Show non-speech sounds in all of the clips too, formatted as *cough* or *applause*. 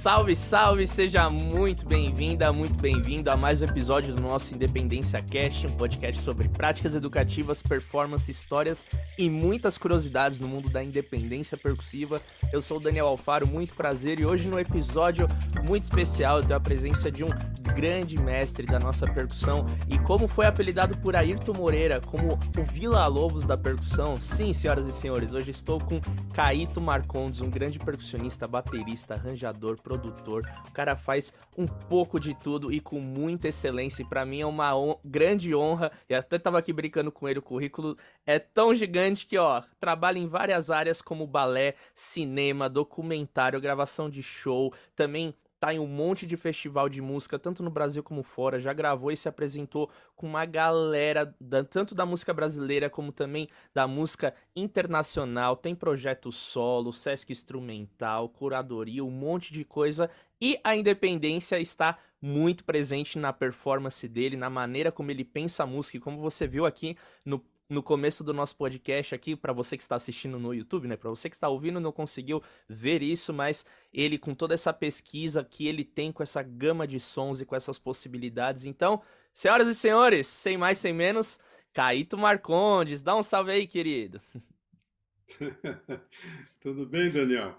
Salve, salve, seja muito bem-vinda, muito bem-vindo a mais um episódio do nosso Independência Cast, um podcast sobre práticas educativas, performance, histórias e muitas curiosidades no mundo da independência percussiva. Eu sou o Daniel Alfaro, muito prazer e hoje no episódio muito especial eu tenho a presença de um grande mestre da nossa percussão e como foi apelidado por Ayrton Moreira como o Vila Lobos da percussão. Sim, senhoras e senhores, hoje estou com Caíto Marcondes, um grande percussionista, baterista, arranjador, produtor. O cara faz um pouco de tudo e com muita excelência. E para mim é uma on grande honra. E até tava aqui brincando com ele. O currículo é tão gigante que, ó, trabalha em várias áreas como balé, cinema, documentário, gravação de show, também tá em um monte de festival de música, tanto no Brasil como fora, já gravou e se apresentou com uma galera, da, tanto da música brasileira como também da música internacional, tem projeto solo, Sesc Instrumental, curadoria, um monte de coisa, e a independência está muito presente na performance dele, na maneira como ele pensa a música, e como você viu aqui no no começo do nosso podcast aqui, para você que está assistindo no YouTube, né? Para você que está ouvindo, não conseguiu ver isso, mas ele com toda essa pesquisa que ele tem com essa gama de sons e com essas possibilidades. Então, senhoras e senhores, sem mais sem menos, Caíto Marcondes, dá um salve aí, querido. *laughs* Tudo bem, Daniel?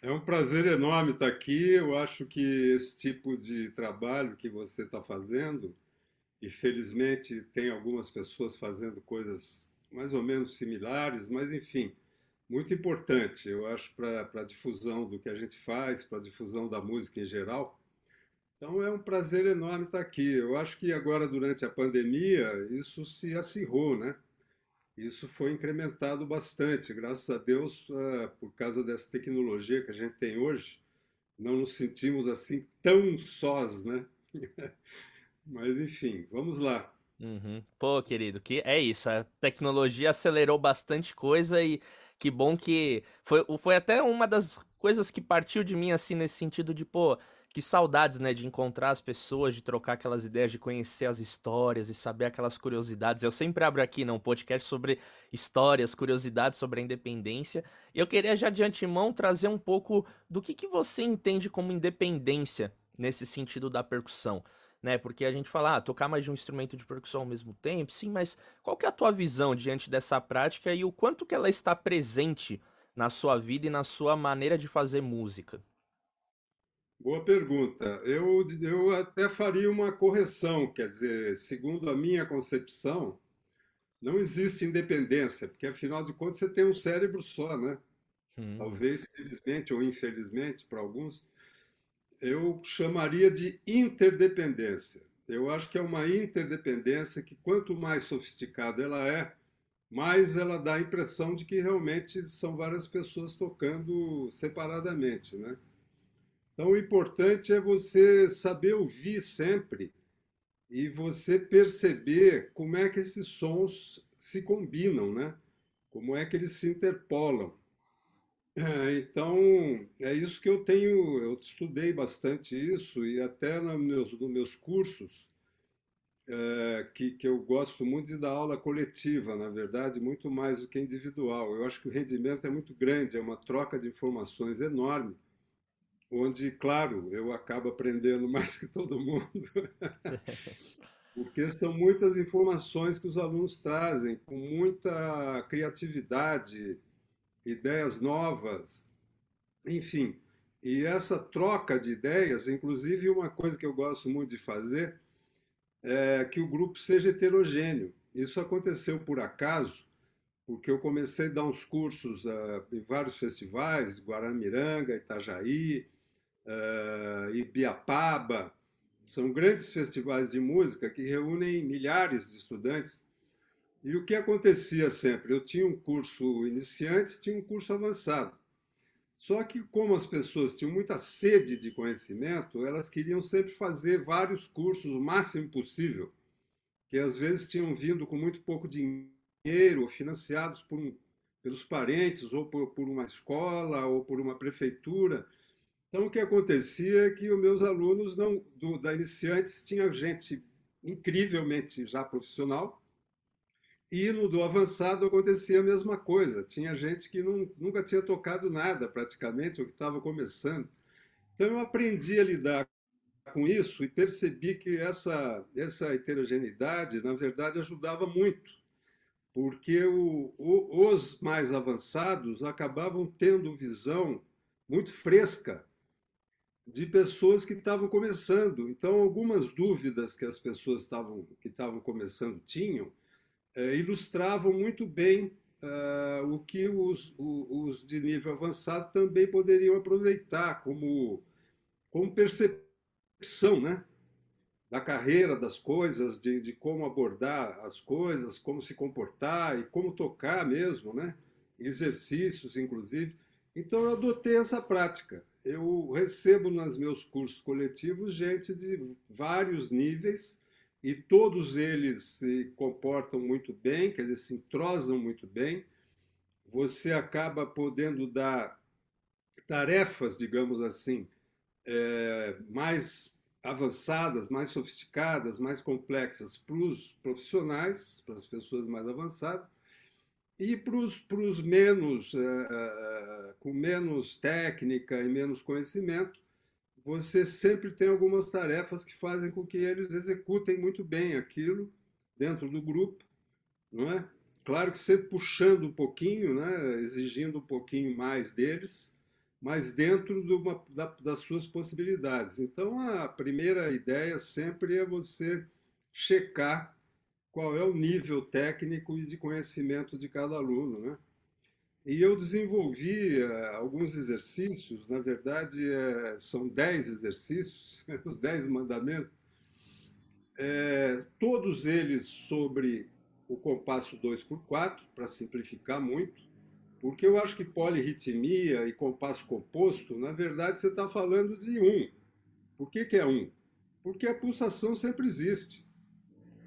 É um prazer enorme estar aqui. Eu acho que esse tipo de trabalho que você está fazendo e felizmente tem algumas pessoas fazendo coisas mais ou menos similares, mas enfim, muito importante, eu acho, para a difusão do que a gente faz, para a difusão da música em geral. Então é um prazer enorme estar aqui. Eu acho que agora, durante a pandemia, isso se acirrou, né? Isso foi incrementado bastante, graças a Deus, uh, por causa dessa tecnologia que a gente tem hoje, não nos sentimos assim tão sós, né? *laughs* Mas enfim, vamos lá. Uhum. Pô, querido, que é isso. A tecnologia acelerou bastante coisa e que bom que foi, foi até uma das coisas que partiu de mim assim nesse sentido de pô, que saudades, né, de encontrar as pessoas, de trocar aquelas ideias, de conhecer as histórias e saber aquelas curiosidades. Eu sempre abro aqui, né, um podcast sobre histórias, curiosidades sobre a independência. Eu queria já de antemão trazer um pouco do que, que você entende como independência nesse sentido da percussão né? Porque a gente fala, ah, tocar mais de um instrumento de percussão ao mesmo tempo, sim, mas qual que é a tua visão diante dessa prática e o quanto que ela está presente na sua vida e na sua maneira de fazer música? Boa pergunta. Eu, eu até faria uma correção, quer dizer, segundo a minha concepção, não existe independência, porque afinal de contas você tem um cérebro só, né? Hum. Talvez felizmente ou infelizmente para alguns, eu chamaria de interdependência. Eu acho que é uma interdependência que, quanto mais sofisticada ela é, mais ela dá a impressão de que realmente são várias pessoas tocando separadamente, né? Então, o importante é você saber ouvir sempre e você perceber como é que esses sons se combinam, né? Como é que eles se interpolam. É, então, é isso que eu tenho, eu estudei bastante isso e até nos meus, nos meus cursos, é, que, que eu gosto muito de dar aula coletiva, na verdade, muito mais do que individual. Eu acho que o rendimento é muito grande, é uma troca de informações enorme, onde, claro, eu acabo aprendendo *laughs* mais que todo mundo, *laughs* porque são muitas informações que os alunos trazem, com muita criatividade, ideias novas, enfim. E essa troca de ideias, inclusive uma coisa que eu gosto muito de fazer, é que o grupo seja heterogêneo. Isso aconteceu por acaso, porque eu comecei a dar uns cursos uh, em vários festivais, Guaramiranga, Itajaí, uh, Ibiapaba. São grandes festivais de música que reúnem milhares de estudantes e o que acontecia sempre? Eu tinha um curso iniciante, tinha um curso avançado. Só que, como as pessoas tinham muita sede de conhecimento, elas queriam sempre fazer vários cursos o máximo possível, que às vezes tinham vindo com muito pouco dinheiro, ou financiados por um, pelos parentes, ou por, por uma escola, ou por uma prefeitura. Então, o que acontecia é que os meus alunos não, do, da iniciantes tinha gente incrivelmente já profissional, e no do avançado acontecia a mesma coisa. Tinha gente que não, nunca tinha tocado nada praticamente, ou que estava começando. Então eu aprendi a lidar com isso e percebi que essa, essa heterogeneidade, na verdade, ajudava muito, porque o, o, os mais avançados acabavam tendo visão muito fresca de pessoas que stavam começando. Então, algumas dúvidas que as pessoas estavam, que estavam começando tinham ilustravam muito bem é, o que os, os, de nível avançado também poderiam aproveitar como, como percepção né? da carreira, das coisas, de, de como abordar as coisas, como se comportar e como tocar mesmo, né? exercícios, inclusive. Então, eu adotei essa prática eu recebo nos meus cursos coletivos gente de vários níveis e todos eles se comportam muito bem, quer dizer, se entrosam muito bem. Você acaba podendo dar tarefas, digamos assim, é, mais avançadas, mais sofisticadas, mais complexas para os profissionais, para as pessoas mais avançadas, e para os menos, uh, uh, com menos técnica e menos conhecimento, você sempre tem algumas tarefas que fazem com que eles executem muito bem aquilo dentro do grupo, não é? Claro que sempre puxando um pouquinho, né? exigindo um pouquinho mais deles, mas dentro de uma, da, das suas possibilidades. Então, a primeira ideia sempre é você checar qual é o nível técnico e de conhecimento de cada aluno, né? E eu desenvolvi uh, alguns exercícios, na verdade uh, são dez exercícios, *laughs* os dez mandamentos, uh, todos eles sobre o compasso 2 por 4 para simplificar muito, porque eu acho que polirritmia e compasso composto, na verdade você está falando de um. Por que, que é um? Porque a pulsação sempre existe.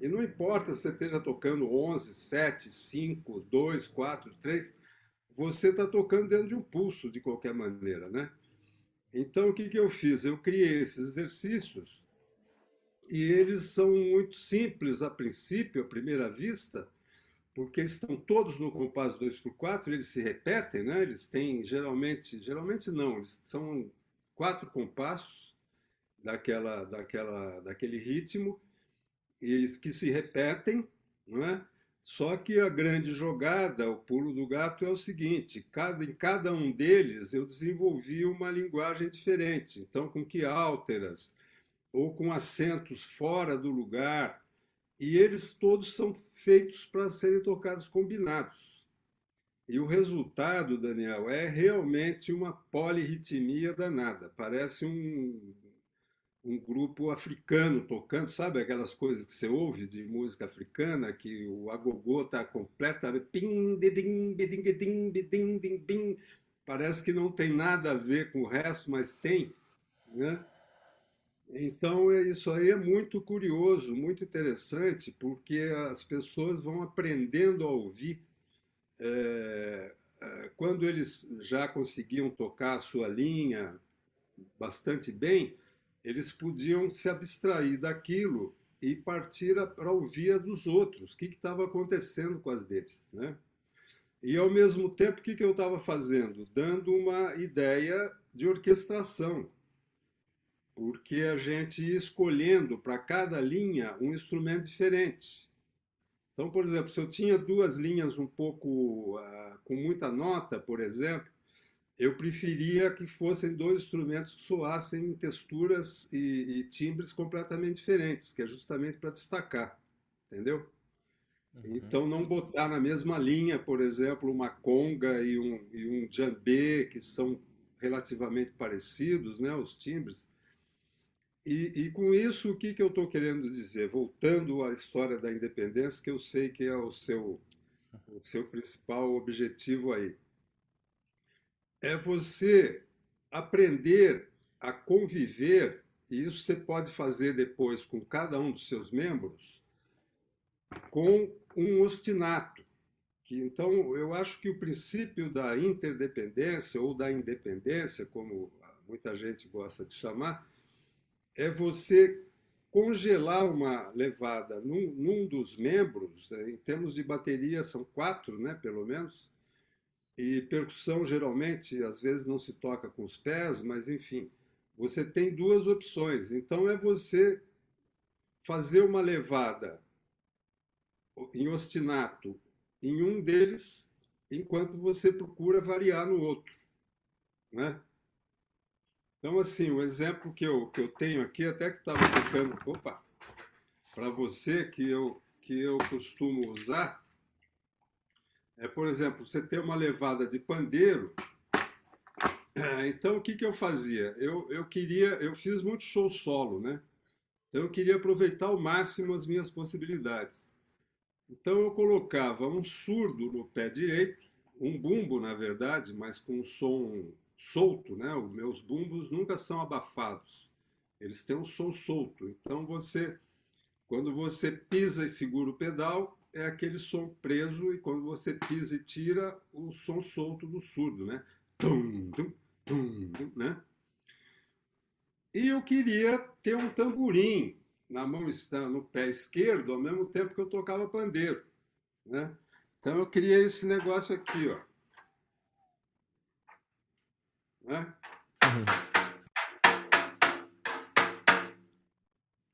E não importa se você esteja tocando 11, 7, 5, 2, 4, 3, você está tocando dentro de um pulso de qualquer maneira, né? Então, o que, que eu fiz? Eu criei esses exercícios e eles são muito simples a princípio, à primeira vista, porque estão todos no compasso 2x4, eles se repetem, né? Eles têm geralmente, geralmente não, eles são quatro compassos daquela, daquela, daquele ritmo eles que se repetem, não é? Só que a grande jogada, o pulo do gato, é o seguinte: cada, em cada um deles eu desenvolvi uma linguagem diferente. Então, com que alteras, ou com acentos fora do lugar, e eles todos são feitos para serem tocados combinados. E o resultado, Daniel, é realmente uma polirritmia danada. Parece um um grupo africano tocando, sabe aquelas coisas que você ouve de música africana, que o agogô está completamente. Parece que não tem nada a ver com o resto, mas tem. Né? Então, é, isso aí é muito curioso, muito interessante, porque as pessoas vão aprendendo a ouvir. É, quando eles já conseguiam tocar a sua linha bastante bem, eles podiam se abstrair daquilo e partir para ouvir a dos outros, o que estava acontecendo com as deles. Né? E, ao mesmo tempo, o que, que eu estava fazendo? Dando uma ideia de orquestração, porque a gente ia escolhendo para cada linha um instrumento diferente. Então, por exemplo, se eu tinha duas linhas um pouco uh, com muita nota, por exemplo, eu preferia que fossem dois instrumentos que soassem em texturas e, e timbres completamente diferentes, que é justamente para destacar, entendeu? Uhum. Então, não botar na mesma linha, por exemplo, uma conga e um, e um djembe, que são relativamente parecidos, né, os timbres. E, e com isso, o que, que eu estou querendo dizer? Voltando à história da independência, que eu sei que é o seu, o seu principal objetivo aí é você aprender a conviver, e isso você pode fazer depois com cada um dos seus membros, com um ostinato. Que, então, eu acho que o princípio da interdependência ou da independência, como muita gente gosta de chamar, é você congelar uma levada num, num dos membros, em termos de bateria são quatro, né, pelo menos, e percussão, geralmente, às vezes não se toca com os pés, mas enfim, você tem duas opções. Então é você fazer uma levada em ostinato em um deles, enquanto você procura variar no outro. Né? Então, assim, o exemplo que eu, que eu tenho aqui, até que estava ficando, opa, para você, que eu, que eu costumo usar, é, por exemplo, você tem uma levada de pandeiro, então o que, que eu fazia? Eu, eu queria, eu fiz muito show solo, né? Então eu queria aproveitar ao máximo as minhas possibilidades. Então eu colocava um surdo no pé direito, um bumbo, na verdade, mas com um som solto, né? Os meus bumbos nunca são abafados. Eles têm um som solto. Então você, quando você pisa e segura o pedal, é aquele som preso e quando você pisa e tira, o som solto do surdo, né? Tum, tum, tum, tum, né? E eu queria ter um tamborim na mão no pé esquerdo ao mesmo tempo que eu tocava pandeiro, né? Então eu criei esse negócio aqui, ó. Né?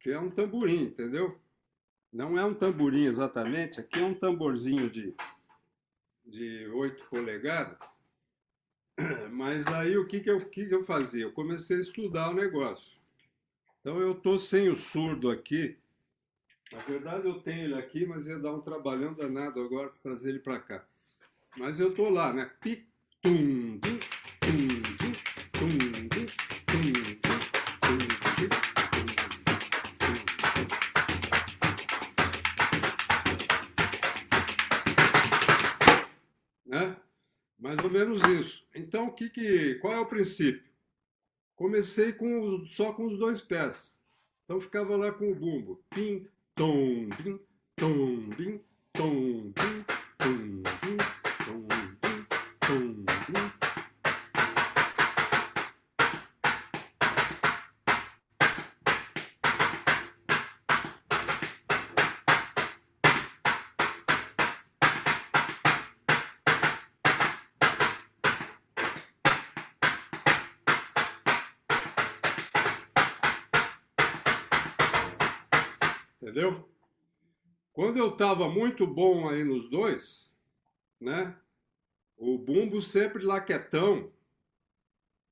Que é um tamborim, entendeu? Não é um tamborim exatamente, aqui é um tamborzinho de, de 8 polegadas. Mas aí o que, que, eu, que, que eu fazia? Eu comecei a estudar o negócio. Então eu estou sem o surdo aqui. Na verdade eu tenho ele aqui, mas ia dar um trabalhão danado agora para trazer ele para cá. Mas eu estou lá, né? Pi, tum, que que, qual é o princípio? Comecei com, só com os dois pés. Então ficava lá com o bumbo. Pim, tom, pim, tom, pim, tom, pim, tom, Quando eu estava muito bom aí nos dois, né? O bumbo sempre laquetão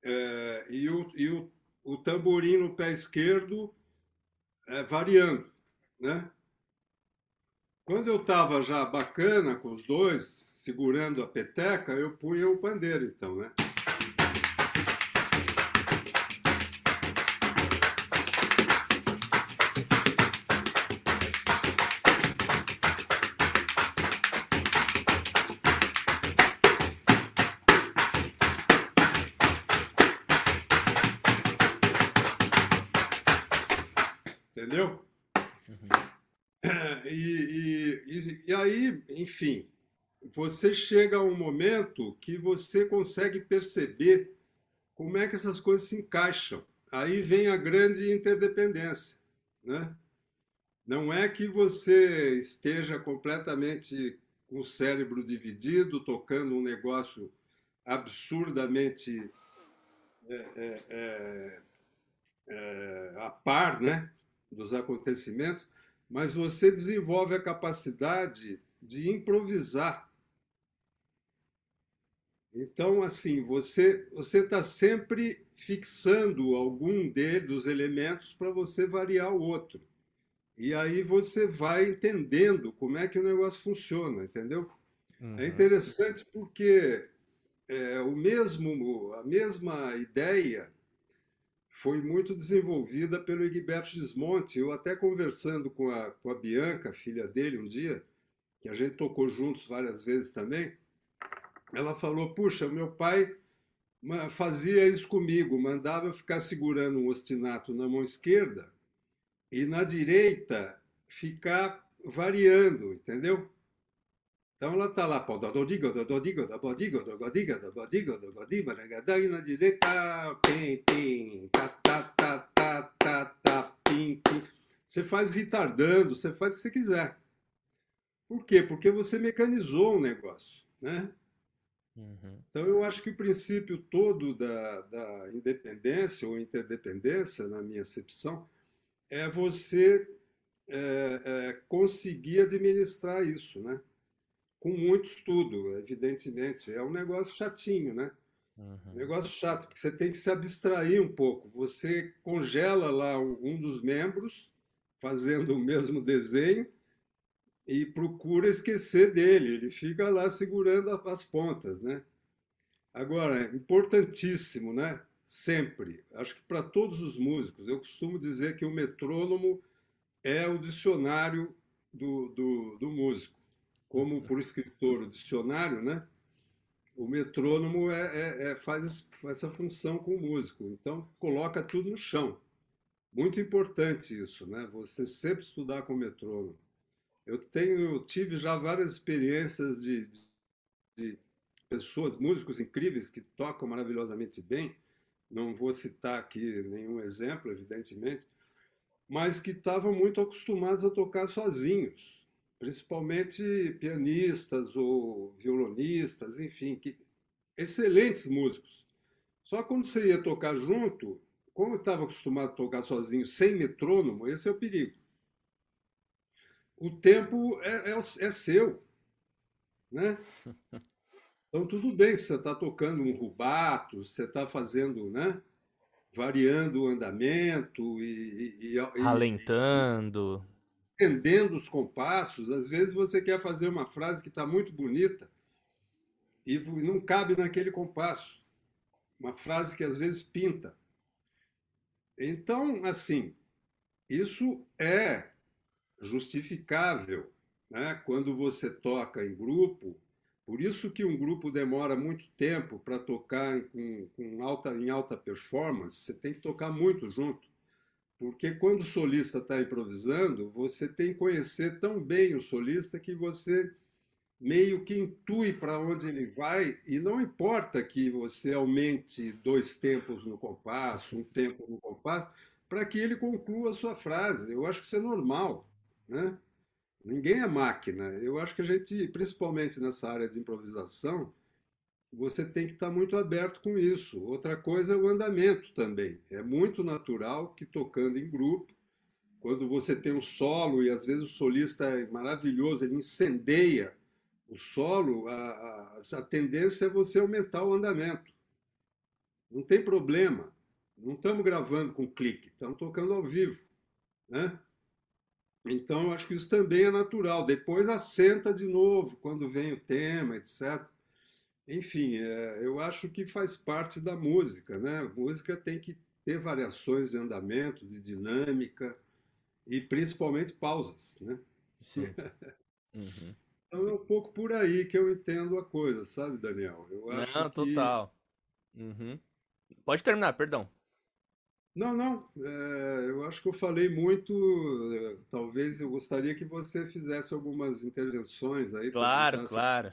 é, e, o, e o, o tamborim no pé esquerdo é, variando, né? Quando eu estava já bacana com os dois, segurando a peteca, eu punha o pandeiro, então, né? E, aí, enfim, você chega a um momento que você consegue perceber como é que essas coisas se encaixam. Aí vem a grande interdependência, né? Não é que você esteja completamente com o cérebro dividido, tocando um negócio absurdamente é, é, é, é a par, né? dos acontecimentos, mas você desenvolve a capacidade de improvisar. Então, assim, você você está sempre fixando algum de, dos elementos para você variar o outro. E aí você vai entendendo como é que o negócio funciona, entendeu? Uhum. É interessante porque é, o mesmo, a mesma ideia foi muito desenvolvida pelo Egberto Gismonti. Eu até conversando com a, com a Bianca, filha dele, um dia, que a gente tocou juntos várias vezes também, ela falou, puxa, meu pai fazia isso comigo, mandava ficar segurando um ostinato na mão esquerda e na direita ficar variando, entendeu? Então ela está lá, e na direita, pim, pim, tá, tá, tá, tá, tá, tá, pim, pim. Você faz retardando, você faz o que você quiser. Por quê? Porque você mecanizou um negócio, né? Uhum. Então, eu acho que o princípio todo da, da independência ou interdependência, na minha acepção, é você é, é, conseguir administrar isso, né? Com muito estudo, evidentemente. É um negócio chatinho, né? Uhum. Negócio chato, porque você tem que se abstrair um pouco. Você congela lá um dos membros, fazendo o mesmo desenho, e procura esquecer dele. Ele fica lá segurando as pontas, né? Agora, importantíssimo, né? Sempre. Acho que para todos os músicos, eu costumo dizer que o metrônomo é o dicionário do, do, do músico. Como por escritor, dicionário, né? O metrônomo é, é, é, faz essa função com o músico. Então, coloca tudo no chão. Muito importante isso, né? Você sempre estudar com o metrônomo. Eu tenho, tive já várias experiências de, de pessoas, músicos incríveis que tocam maravilhosamente bem. Não vou citar aqui nenhum exemplo, evidentemente, mas que estavam muito acostumados a tocar sozinhos, principalmente pianistas ou violonistas, enfim, que excelentes músicos. Só quando você ia tocar junto, como estava acostumado a tocar sozinho, sem metrônomo, esse é o perigo o tempo é, é, é seu, né? *laughs* Então tudo bem se você está tocando um rubato, você está fazendo, né? Variando o andamento e, e, e alentando, entendendo os compassos. Às vezes você quer fazer uma frase que está muito bonita e não cabe naquele compasso. Uma frase que às vezes pinta. Então, assim, isso é justificável né? quando você toca em grupo. Por isso que um grupo demora muito tempo para tocar com, com alta, em alta performance, você tem que tocar muito junto. Porque quando o solista está improvisando, você tem que conhecer tão bem o solista que você meio que intui para onde ele vai, e não importa que você aumente dois tempos no compasso, um tempo no compasso, para que ele conclua a sua frase. Eu acho que isso é normal. Né? Ninguém é máquina. Eu acho que a gente, principalmente nessa área de improvisação, você tem que estar muito aberto com isso. Outra coisa é o andamento também. É muito natural que tocando em grupo, quando você tem um solo e às vezes o solista é maravilhoso, ele incendeia o solo, a, a, a tendência é você aumentar o andamento. Não tem problema. Não estamos gravando com clique, estamos tocando ao vivo. Né? Então, eu acho que isso também é natural. Depois assenta de novo quando vem o tema, etc. Enfim, é, eu acho que faz parte da música, né? A música tem que ter variações de andamento, de dinâmica e principalmente pausas, né? Sim. *laughs* Uhum. Então é um pouco por aí que eu entendo a coisa, sabe, Daniel? Eu acho Não, total. Que... Uhum. Pode terminar, perdão. Não, não. É, eu acho que eu falei muito. É, talvez eu gostaria que você fizesse algumas intervenções aí. Claro, claro.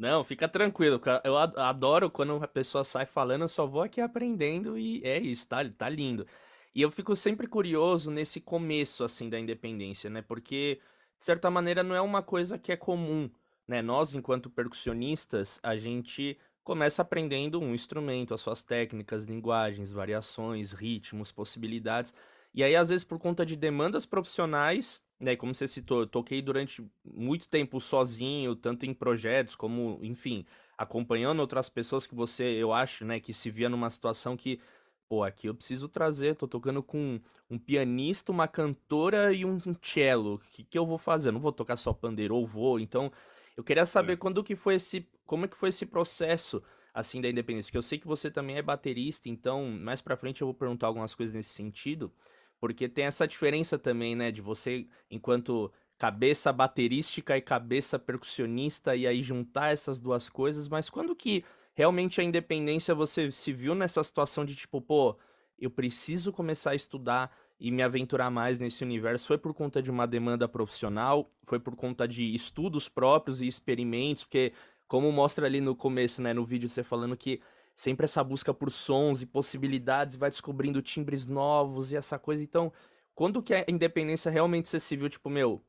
Não, fica tranquilo. Eu adoro quando a pessoa sai falando, eu só vou aqui aprendendo e é isso, tá, tá lindo. E eu fico sempre curioso nesse começo, assim, da independência, né? Porque, de certa maneira, não é uma coisa que é comum, né? Nós, enquanto percussionistas, a gente começa aprendendo um instrumento, as suas técnicas, linguagens, variações, ritmos, possibilidades. E aí, às vezes, por conta de demandas profissionais, né, como você citou, eu toquei durante muito tempo sozinho, tanto em projetos como, enfim, acompanhando outras pessoas que você, eu acho, né, que se via numa situação que, pô, aqui eu preciso trazer, tô tocando com um pianista, uma cantora e um cello. O que, que eu vou fazer? Eu não vou tocar só pandeiro, ou vou, então eu queria saber é. quando que foi esse, como é que foi esse processo assim da independência, que eu sei que você também é baterista, então mais para frente eu vou perguntar algumas coisas nesse sentido, porque tem essa diferença também, né, de você enquanto cabeça baterística e cabeça percussionista e aí juntar essas duas coisas, mas quando que realmente a independência você se viu nessa situação de tipo, pô, eu preciso começar a estudar e me aventurar mais nesse universo foi por conta de uma demanda profissional, foi por conta de estudos próprios e experimentos, porque como mostra ali no começo, né, no vídeo você falando que sempre essa busca por sons e possibilidades, vai descobrindo timbres novos e essa coisa. Então, quando que a independência realmente se viu, tipo, meu,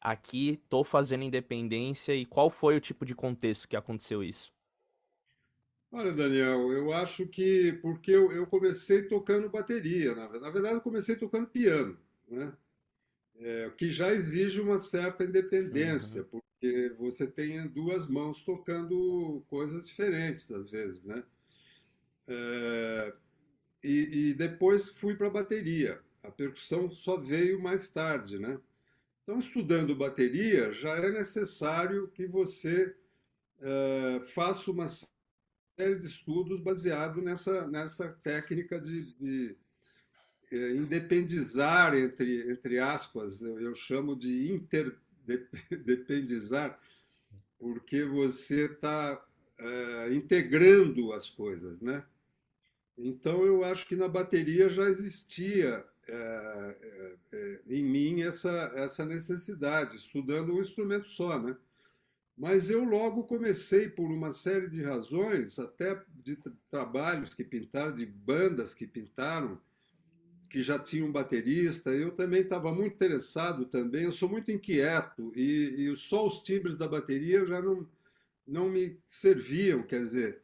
aqui tô fazendo independência e qual foi o tipo de contexto que aconteceu isso? Olha, Daniel, eu acho que porque eu, eu comecei tocando bateria, na, na verdade eu comecei tocando piano, né? É, que já exige uma certa independência, Uhum. porque você tem duas mãos tocando coisas diferentes às vezes, né? É, e, e depois fui para a bateria. A percussão só veio mais tarde, né? Então, estudando bateria, já é necessário que você eh, faça uma série de estudos baseado nessa, nessa técnica de, de eh, independizar, entre, entre aspas, eu, eu chamo de interdependizar, porque você está integrando as coisas, né? Então eu acho que na bateria já existia eh, eh, eh, em mim essa, essa necessidade, estudando um instrumento só, né? Mas eu logo comecei, por uma série de razões, até de tra- trabalhos que pintaram, de bandas que pintaram, que já tinham baterista. Eu também estava muito interessado também. Eu sou muito inquieto e, e só os timbres da bateria já não, não me serviam. Quer dizer,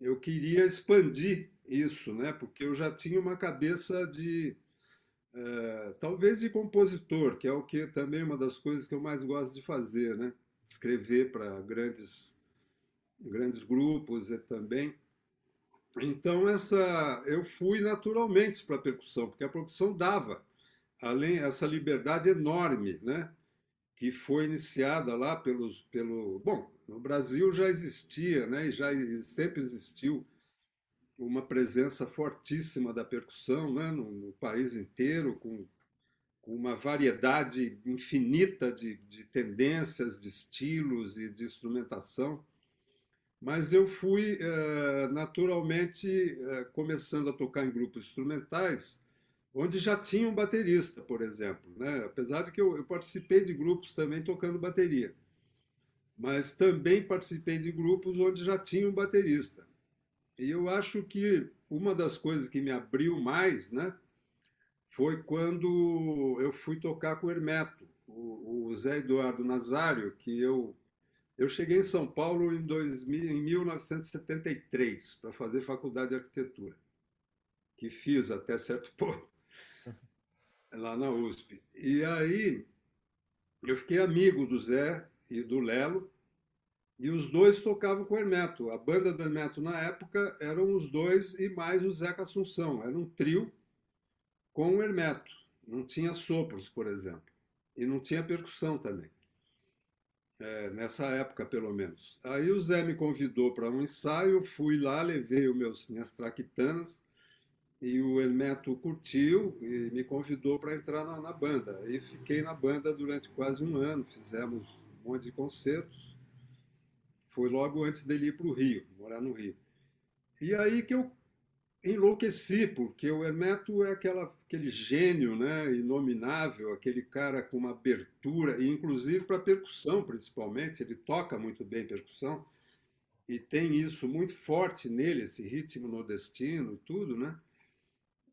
eu queria expandir isso, né? Porque eu já tinha uma cabeça de eh, talvez de compositor, que é o que também é uma das coisas que eu mais gosto de fazer, né? Escrever para grandes grandes grupos e também. Então essa eu fui naturalmente para a percussão, porque a percussão dava além essa liberdade enorme, né? Que foi iniciada lá pelos pelo, bom, no Brasil já existia, né? E já sempre existiu uma presença fortíssima da percussão, né? No, no país inteiro, com com uma variedade infinita de, de tendências, de estilos e de instrumentação. Mas eu fui eh, naturalmente eh, começando a tocar em grupos instrumentais, onde já tinha um baterista, por exemplo, né? Apesar de que eu, eu participei de grupos também tocando bateria, mas também participei de grupos onde já tinha um baterista. E eu acho que uma das coisas que me abriu mais, né, foi quando eu fui tocar com o Hermeto, o, o Zé Eduardo Nazário, que eu eu cheguei em São Paulo em, 2000, em 1973 para fazer faculdade de arquitetura, que fiz até certo ponto *laughs* lá na USP. E aí eu fiquei amigo do Zé e do Lelo, e os dois tocavam com o Hermeto. A banda do Hermeto na época eram os dois e mais o Zeca Assunção. Era um trio com o Hermeto. Não tinha sopros, por exemplo. E não tinha percussão também. É, nessa época, pelo menos. Aí o Zé me convidou para um ensaio, fui lá, levei os meus, minhas traquitanas e o Hermeto curtiu e me convidou para entrar na, na banda. E fiquei na banda durante quase um ano, fizemos um monte de concertos. Foi logo antes dele ir para o Rio, morar no Rio. E aí que eu enlouqueci, porque o Hermeto é aquela, aquele gênio né, inominável, aquele cara com uma abertura, e inclusive para percussão, principalmente, ele toca muito bem percussão, e tem isso muito forte nele, esse ritmo nordestino tudo, né?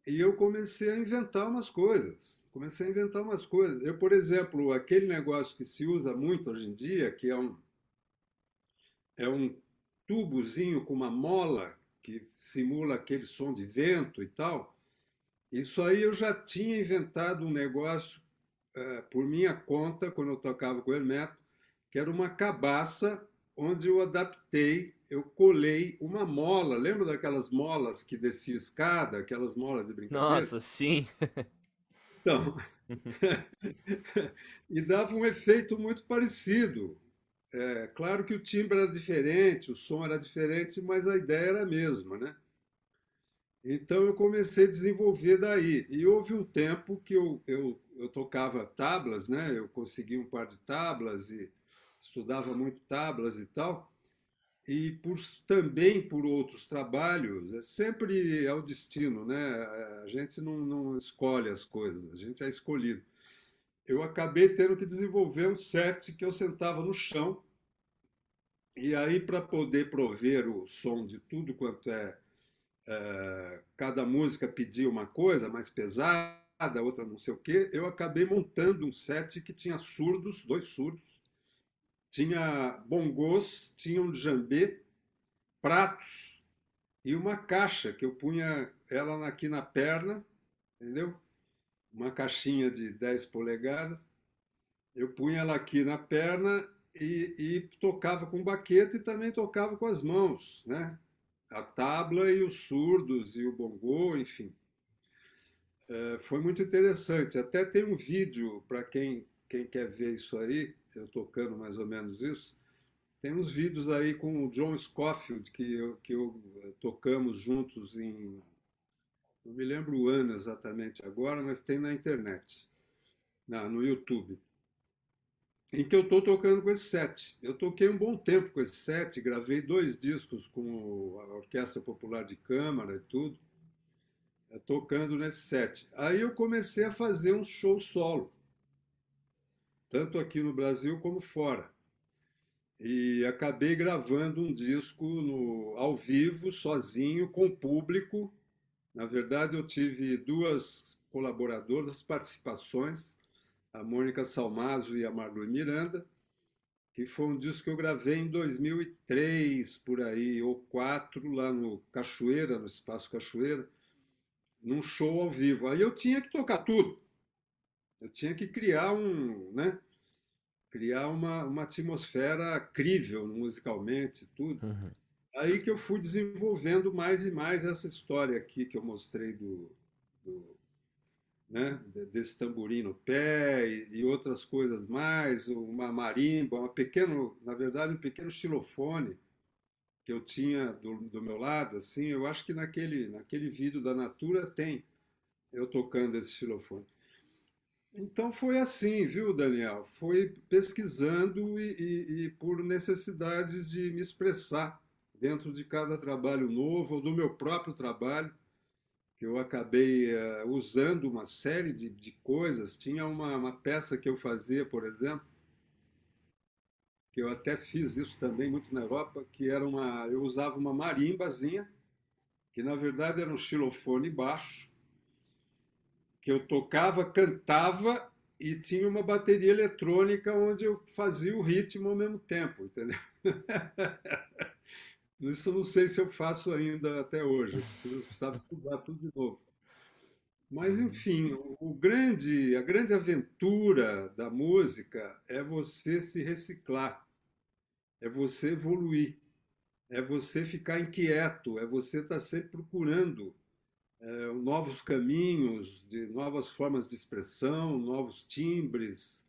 E eu comecei a inventar umas coisas, comecei a inventar umas coisas. Eu, por exemplo, aquele negócio que se usa muito hoje em dia, que é um, é um tubozinho com uma mola que simula aquele som de vento e tal. Isso aí eu já tinha inventado um negócio uh, por minha conta, quando eu tocava com o Hermeto, que era uma cabaça onde eu adaptei, eu colei uma mola. Lembra daquelas molas que descia escada, aquelas molas de brincadeira? Nossa, sim. Então, *laughs* e dava um efeito muito parecido. É, claro que o timbre era diferente, o som era diferente, mas a ideia era a mesma, né? Então eu comecei a desenvolver daí. E houve um tempo que eu, eu, eu tocava tablas, né? Eu consegui um par de tablas e estudava muito tablas e tal. E por, também por outros trabalhos, é sempre é o destino, né? A gente não, não escolhe as coisas, a gente é escolhido eu acabei tendo que desenvolver um set que eu sentava no chão e aí para poder prover o som de tudo quanto é, é, cada música pedia uma coisa mais pesada, outra não sei o quê, eu acabei montando um set que tinha surdos, dois surdos, tinha bongos, tinha um jambê, pratos e uma caixa que eu punha ela aqui na perna, entendeu? Uma caixinha de 10 polegadas. Eu punha ela aqui na perna e, e tocava com baqueta e também tocava com as mãos, né? A tabla e os surdos e o bongô, enfim. É, foi muito interessante. Até tem um vídeo para quem, quem quer ver isso aí, eu tocando mais ou menos isso. Tem uns vídeos aí com o John Scofield que eu, que eu eh, tocamos juntos em. Não me lembro o ano exatamente agora, mas tem na internet, na, no YouTube em que eu estou tocando com esse set. Eu toquei um bom tempo com esse set, gravei dois discos com a Orquestra Popular de Câmara e tudo, eh, tocando nesse set. Aí eu comecei a fazer um show solo, tanto aqui no Brasil como fora. E acabei gravando um disco no, ao vivo, sozinho, com público. Na verdade, eu tive duas colaboradoras, participações a Mônica Salmazo e a Marlon Miranda, que foi um disco que eu gravei em 2003, por aí, ou 4, lá no Cachoeira, no Espaço Cachoeira, num show ao vivo. Aí eu tinha que tocar tudo. Eu tinha que criar um, né? Criar uma, uma atmosfera crível musicalmente, tudo. Uhum. Aí que eu fui desenvolvendo mais e mais essa história aqui que eu mostrei do, do né, desse tamborim no pé e, e, outras coisas mais, uma marimba, uma pequeno, na verdade, um pequeno xilofone que eu tinha do, do meu lado, assim, eu acho que naquele, naquele vídeo da Natura tem eu tocando esse xilofone. Então foi assim, viu, Daniel? Foi pesquisando e, e, e por necessidades de me expressar dentro de cada trabalho novo, ou do meu próprio trabalho que eu acabei uh, usando uma série de, de coisas. Tinha uma, uma, peça que eu fazia, por exemplo, que eu até fiz isso também muito na Europa, que era uma, eu usava uma marimbazinha, que na verdade era um xilofone baixo, que eu tocava, cantava e tinha uma bateria eletrônica onde eu fazia o ritmo ao mesmo tempo, entendeu? *laughs* Isso eu não sei se eu faço ainda até hoje. Eu preciso, precisava estudar tudo de novo. Mas, uhum. enfim, o, o grande, a grande aventura da música é você se reciclar, é você evoluir, é você ficar inquieto, é você estar sempre procurando é, novos caminhos, de novas formas de expressão, novos timbres.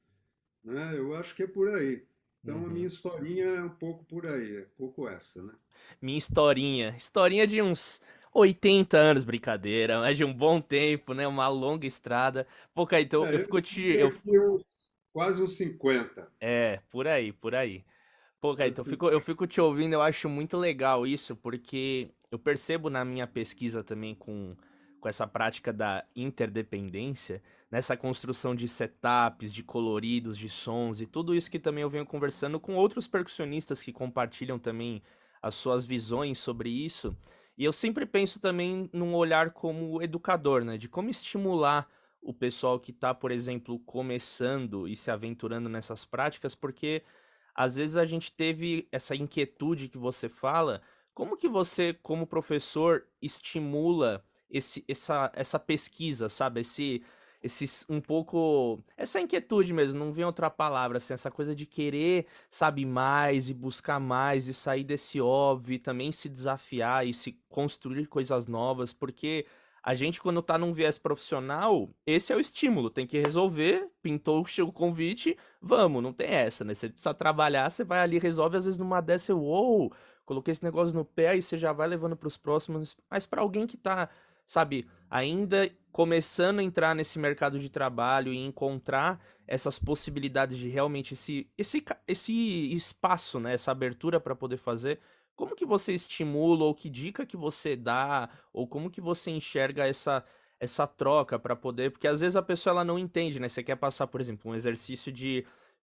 Né? Eu acho que é por aí. Então uhum. a minha historinha é um pouco por aí, é um pouco essa, né? Minha historinha, historinha de uns 80 anos, brincadeira, mas de um bom tempo, né? Uma longa estrada. Pô, então é, eu fico te. Eu... Uns, quase uns 50. É, por aí, por aí. Pô, então eu fico, eu fico te ouvindo, eu acho muito legal isso, porque eu percebo na minha pesquisa também com, com essa prática da interdependência nessa construção de setups, de coloridos, de sons e tudo isso que também eu venho conversando com outros percussionistas que compartilham também as suas visões sobre isso. E eu sempre penso também num olhar como educador, né? De como estimular o pessoal que está, por exemplo, começando e se aventurando nessas práticas, porque às vezes a gente teve essa inquietude que você fala. Como que você, como professor, estimula esse, essa, essa pesquisa, sabe? Esse, esse um pouco essa inquietude mesmo, não vem outra palavra, assim, essa coisa de querer, sabe, mais e buscar mais e sair desse óbvio, e também se desafiar e se construir coisas novas, porque a gente quando tá num viés profissional, esse é o estímulo, tem que resolver, pintou o convite, vamos, não tem essa, né? Você precisa trabalhar, você vai ali, resolve, às vezes numa dessa, uou, coloquei esse negócio no pé e você já vai levando para os próximos, mas para alguém que tá sabe, ainda começando a entrar nesse mercado de trabalho e encontrar essas possibilidades de realmente esse, esse, esse espaço, né, essa abertura para poder fazer, como que você estimula ou que dica que você dá ou como que você enxerga essa essa troca para poder, porque às vezes a pessoa ela não entende, né? Você quer passar, por exemplo, um exercício de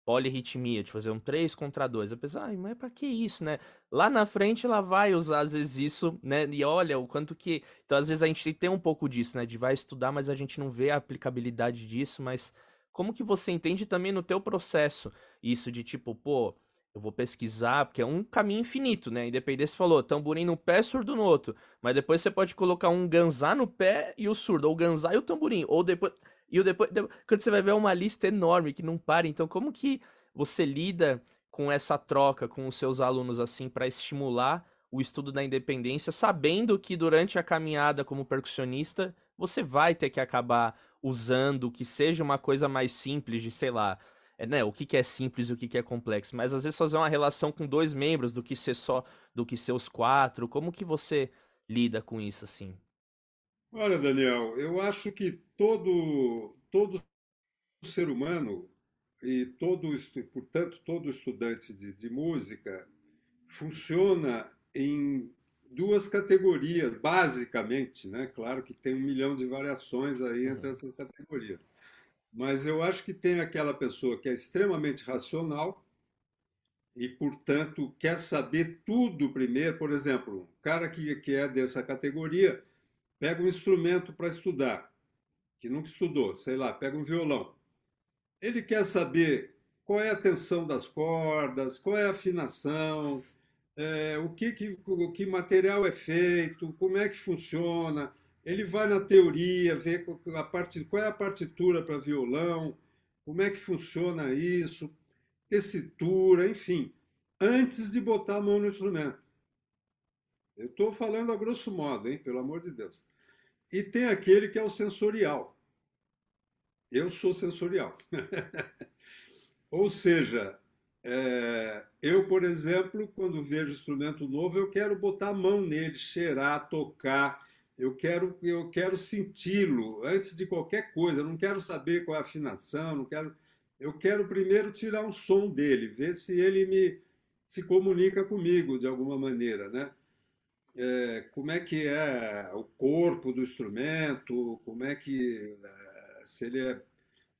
polirritmia, de fazer um 3 contra 2. A pessoa, ai, mas pra que isso, né? Lá na frente ela vai usar às vezes isso, né? E olha o quanto que. Então, às vezes a gente tem um pouco disso, né? De vai estudar, mas a gente não vê a aplicabilidade disso, mas como que você entende também no teu processo isso de tipo, pô, eu vou pesquisar, porque é um caminho infinito, né? Independente, você falou, tamborim no pé, surdo no outro. Mas depois você pode colocar um ganzá no pé e o surdo, ou ganzá e o tamborim, ou depois. E o depois, quando você vai ver é uma lista enorme que não para. Então, como que você lida com essa troca com os seus alunos assim para estimular o estudo da independência, sabendo que durante a caminhada como percussionista você vai ter que acabar usando que seja uma coisa mais simples de, sei lá, é, né, o que, que é simples e o que, que é complexo, mas às vezes fazer uma relação com dois membros do que ser só, do que ser os quatro, como que você lida com isso assim? Olha, Daniel, eu acho que todo, todo ser humano e todo, portanto, todo estudante de, de música funciona em duas categorias, basicamente, né? Claro que tem um milhão de variações aí entre uhum. essas categorias. Mas eu acho que tem aquela pessoa que é extremamente racional e, portanto, quer saber tudo primeiro. Por exemplo, um cara que, que é dessa categoria pega um instrumento para estudar, que nunca estudou, sei lá, pega um violão. Ele quer saber qual é a tensão das cordas, qual é a afinação, é, o, que, que, o que material é feito, como é que funciona. Ele vai na teoria, ver a part... qual é a partitura para violão, como é que funciona isso, tessitura, enfim, antes de botar a mão no instrumento. Eu estou falando a grosso modo, hein, pelo amor de Deus. E tem aquele que é o sensorial. Eu sou sensorial. *laughs* Ou seja, é, eu, por exemplo, quando vejo instrumento novo, eu quero botar a mão nele, cheirar, tocar. Eu quero, eu quero senti-lo antes de qualquer coisa. Eu não quero saber qual é a afinação, não quero. Eu quero primeiro tirar um som dele, ver se ele me se comunica comigo de alguma maneira, né? É, como é que é o corpo do instrumento, como é que é, se ele é,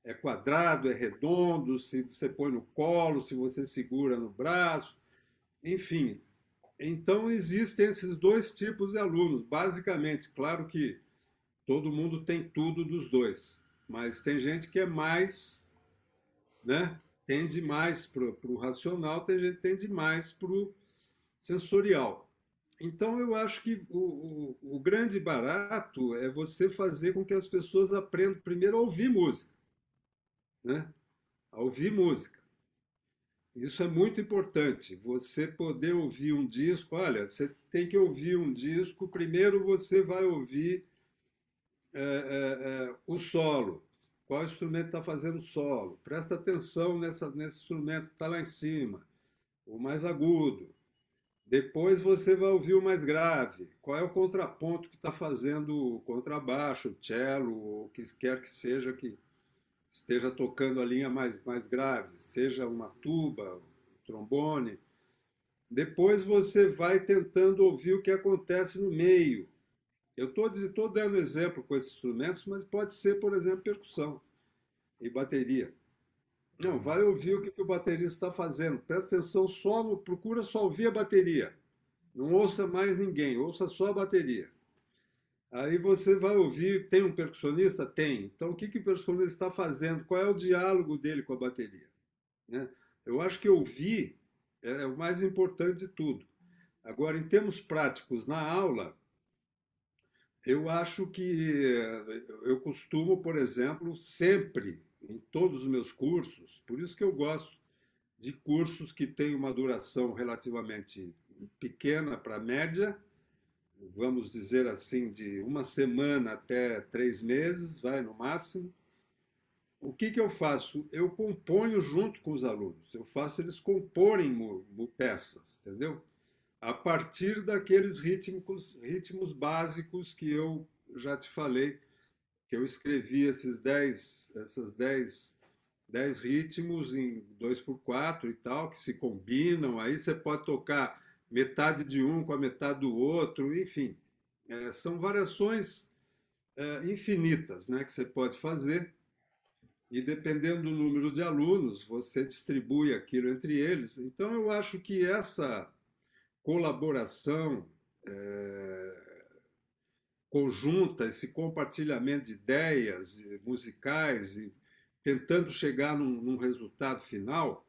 é, quadrado, é redondo, se você põe no colo, se você segura no braço, enfim. Então existem esses dois tipos de alunos, basicamente. Claro que todo mundo tem tudo dos dois, mas tem gente que é mais, né? Tende mais para o racional, tem gente que tende mais para o sensorial. Então, eu acho que o, o, o, grande barato é você fazer com que as pessoas aprendam primeiro a ouvir música. Né? A ouvir música. Isso é muito importante. Você poder ouvir um disco. Olha, você tem que ouvir um disco. Primeiro você vai ouvir é, é, é, o solo. Qual instrumento está fazendo solo? Presta atenção nessa, nesse instrumento que está lá em cima, o mais agudo depois você vai ouvir o mais grave. Qual é o contraponto que está fazendo o contrabaixo, o cello, o que quer que seja que esteja tocando a linha mais, mais grave, seja uma tuba, um trombone. Depois você vai tentando ouvir o que acontece no meio. Eu estou dando exemplo com esses instrumentos, mas pode ser, por exemplo, percussão e bateria. Não, vai ouvir o que, que o baterista está fazendo. Presta atenção só no. Procura só ouvir a bateria. Não ouça mais ninguém, ouça só a bateria. Aí você vai ouvir. Tem um percussionista? Tem. Então o que, que o percussionista está fazendo? Qual é o diálogo dele com a bateria? Né? Eu acho que ouvir é, é o mais importante de tudo. Agora, em termos práticos, na aula, eu acho que eu costumo, por exemplo, sempre em todos os meus cursos, por isso que eu gosto de cursos que têm uma duração relativamente pequena para média, vamos dizer assim, de uma semana até três meses, vai no máximo. O que, que eu faço? Eu componho junto com os alunos, eu faço eles comporem peças, entendeu? A partir daqueles ritmos, ritmos básicos que eu já te falei que eu escrevi esses 10, essas 10, 10 ritmos em 2 por 4 e tal, que se combinam, aí você pode tocar metade de um com a metade do outro, enfim. É, são variações é, infinitas né, que você pode fazer, e dependendo do número de alunos, você distribui aquilo entre eles. Então, eu acho que essa colaboração é, conjunta, esse compartilhamento de ideias musicais e tentando chegar num, num resultado final,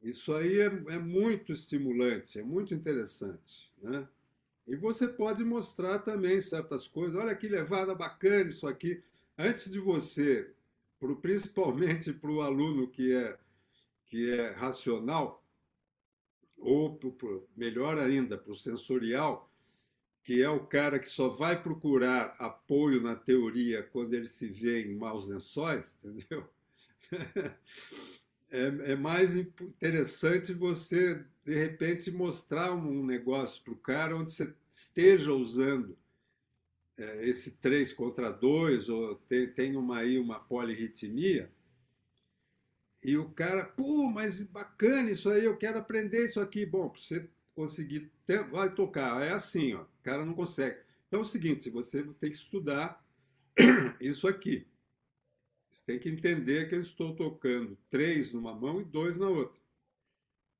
Isso aí é, é muito estimulante, é muito interessante, né? E você pode mostrar também certas coisas. Olha que levada bacana isso aqui. Antes de você, pro, principalmente para o aluno que é, que é racional, ou pro, melhor ainda, para o sensorial, que é o cara que só vai procurar apoio na teoria quando ele se vê em maus lençóis, entendeu? *laughs* É, é mais interessante você, de repente, mostrar um negócio para o cara onde você esteja usando é, esse 3 contra 2, ou tem, tem uma, aí uma polirritmia, e o cara, pô, mas bacana isso aí, eu quero aprender isso aqui. Bom, você conseguir, vai tocar. É assim, ó, o cara não consegue. Então é o seguinte, você tem que estudar *clears throat* isso aqui. Você tem que entender que eu estou tocando três numa mão e dois na outra.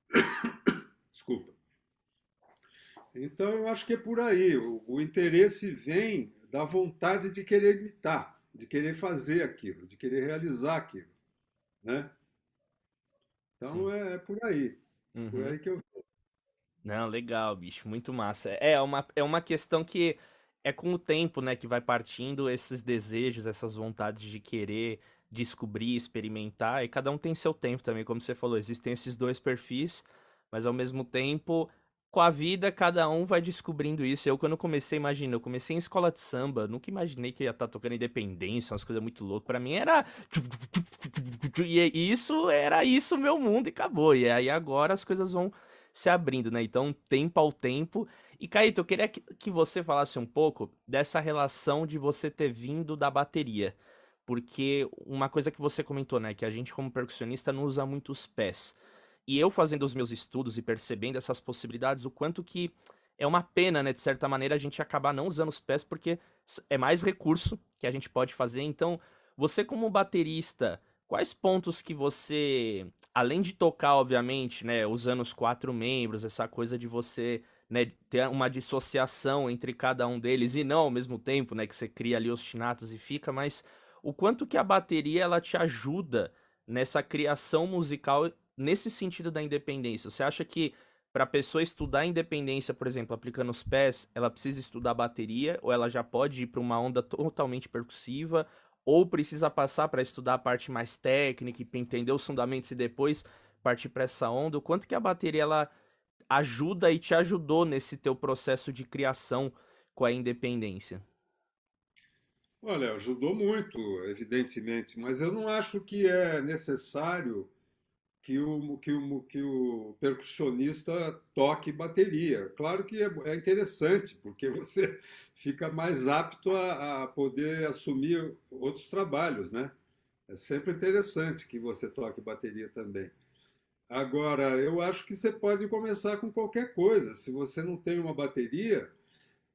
*clears throat* Desculpa. Então eu acho que é por aí. O, o interesse vem da vontade de querer imitar, de querer fazer aquilo, de querer realizar aquilo, né? Então é, é, por aí. Uhum. Por aí que eu Não, legal, bicho, muito massa. É uma, é uma questão que é com o tempo, né, que vai partindo esses desejos, essas vontades de querer descobrir, experimentar, e cada um tem seu tempo também, como você falou, existem esses dois perfis, mas ao mesmo tempo, com a vida, cada um vai descobrindo isso. Eu, quando comecei, imagina, eu comecei em escola de samba, nunca imaginei que ia estar tá tocando independência, umas coisas muito loucas. Para mim era. E isso era isso, meu mundo, e acabou. E aí agora as coisas vão se abrindo, né? Então, tempo ao tempo. E Caíto, eu queria que você falasse um pouco dessa relação de você ter vindo da bateria. Porque uma coisa que você comentou, né? Que a gente, como percussionista, não usa muito os pés. E eu fazendo os meus estudos e percebendo essas possibilidades, o quanto que é uma pena, né? De certa maneira, a gente acabar não usando os pés, porque é mais recurso que a gente pode fazer. Então, você como baterista, quais pontos que você, além de tocar, obviamente, né? Usando os quatro membros, essa coisa de você né, ter uma dissociação entre cada um deles e não ao mesmo tempo, né, que você cria ali ostinatos e fica, mas o quanto que a bateria ela te ajuda nessa criação musical nesse sentido da independência. Você acha que para a pessoa estudar independência, por exemplo, aplicando os pés, ela precisa estudar bateria ou ela já pode ir para uma onda totalmente percussiva ou precisa passar para estudar a parte mais técnica e entender os fundamentos e depois partir para essa onda? O quanto que a bateria ela ajuda e te ajudou nesse teu processo de criação com a independência? Olha, ajudou muito, evidentemente, mas eu não acho que é necessário que o, que o, que o percussionista toque bateria. Claro que é, é interessante, porque *laughs* você fica mais apto a, a, poder assumir outros trabalhos, né? É sempre interessante que você toque bateria também. Agora, eu acho que você pode começar com qualquer coisa. Se você não tem uma bateria,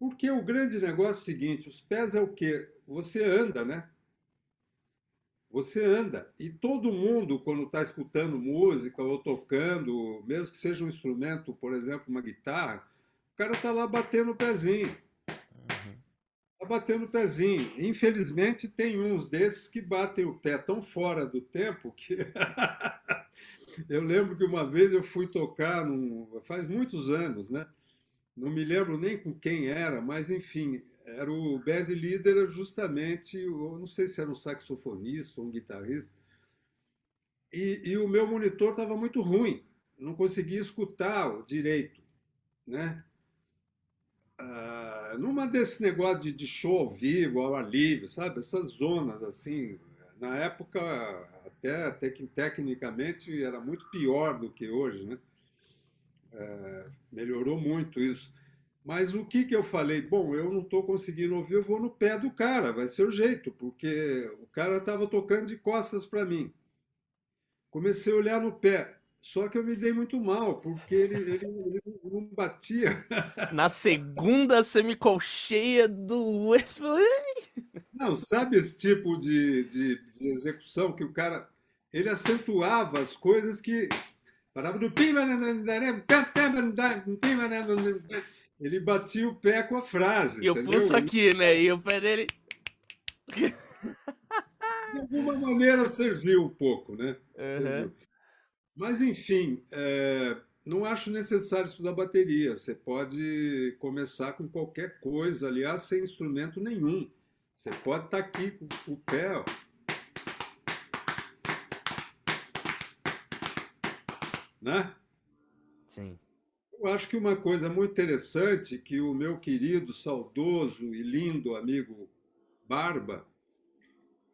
porque o grande negócio é o seguinte: os pés é o quê? Você anda, né? Você anda. E todo mundo, quando está escutando música ou tocando, mesmo que seja um instrumento, por exemplo, uma guitarra, o cara está lá batendo o pezinho. Uhum. Tá batendo o pezinho. Infelizmente, tem uns desses que batem o pé tão fora do tempo que. *laughs* Eu lembro que uma vez eu fui tocar, num, faz muitos anos, né? Não me lembro nem com quem era, mas enfim, era o band leader justamente, eu não sei se era um saxofonista ou um guitarrista, e, e o meu monitor estava muito ruim, não conseguia escutar direito, né? Ah, numa desse negócio de, de show ao vivo, ao ar livre, sabe? Essas zonas assim, na época até, até que tecnicamente era muito pior do que hoje, né? É, melhorou muito isso. Mas o que, que eu falei? Bom, eu não estou conseguindo ouvir, eu vou no pé do cara, vai ser o jeito, porque o cara estava tocando de costas para mim. Comecei a olhar no pé, só que eu me dei muito mal, porque ele, ele, ele não batia. *laughs* Na segunda semicolcheia do *laughs* Não, sabe esse tipo de, de, de execução que o cara ele acentuava as coisas que parava do ele batia o pé com a frase. E o pulso aqui, né? E o pé dele. De alguma maneira serviu um pouco, né? Uhum. Mas, enfim, é, não acho necessário estudar bateria. Você pode começar com qualquer coisa, aliás, sem instrumento nenhum. Você pode estar tá aqui com o pé, ó. Né? Sim. Eu acho que uma coisa muito interessante que o meu querido, saudoso e lindo amigo Barba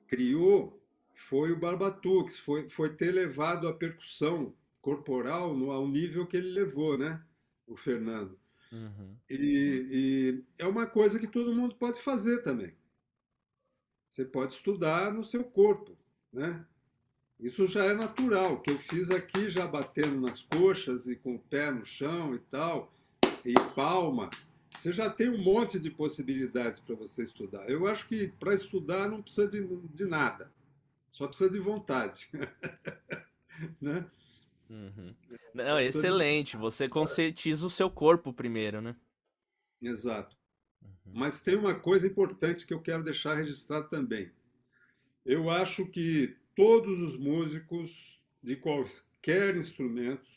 criou foi o Barbatux, foi, foi ter levado a percussão corporal no, ao nível que ele levou, né? O Fernando. Uhum. E, e, é uma coisa que todo mundo pode fazer também. Você pode estudar no seu corpo, né? Isso já é natural. O que eu fiz aqui, já batendo nas coxas e com o pé no chão e tal, e palma, você já tem um monte de possibilidades para você estudar. Eu acho que para estudar não precisa de, de nada, só precisa de vontade. *laughs* né? Uhum. Não, excelente. Você conscientiza o seu corpo primeiro, né? Exato. Uhum. Mas tem uma coisa importante que eu quero deixar registrado também. Eu acho que todos os músicos de qualquer instrumento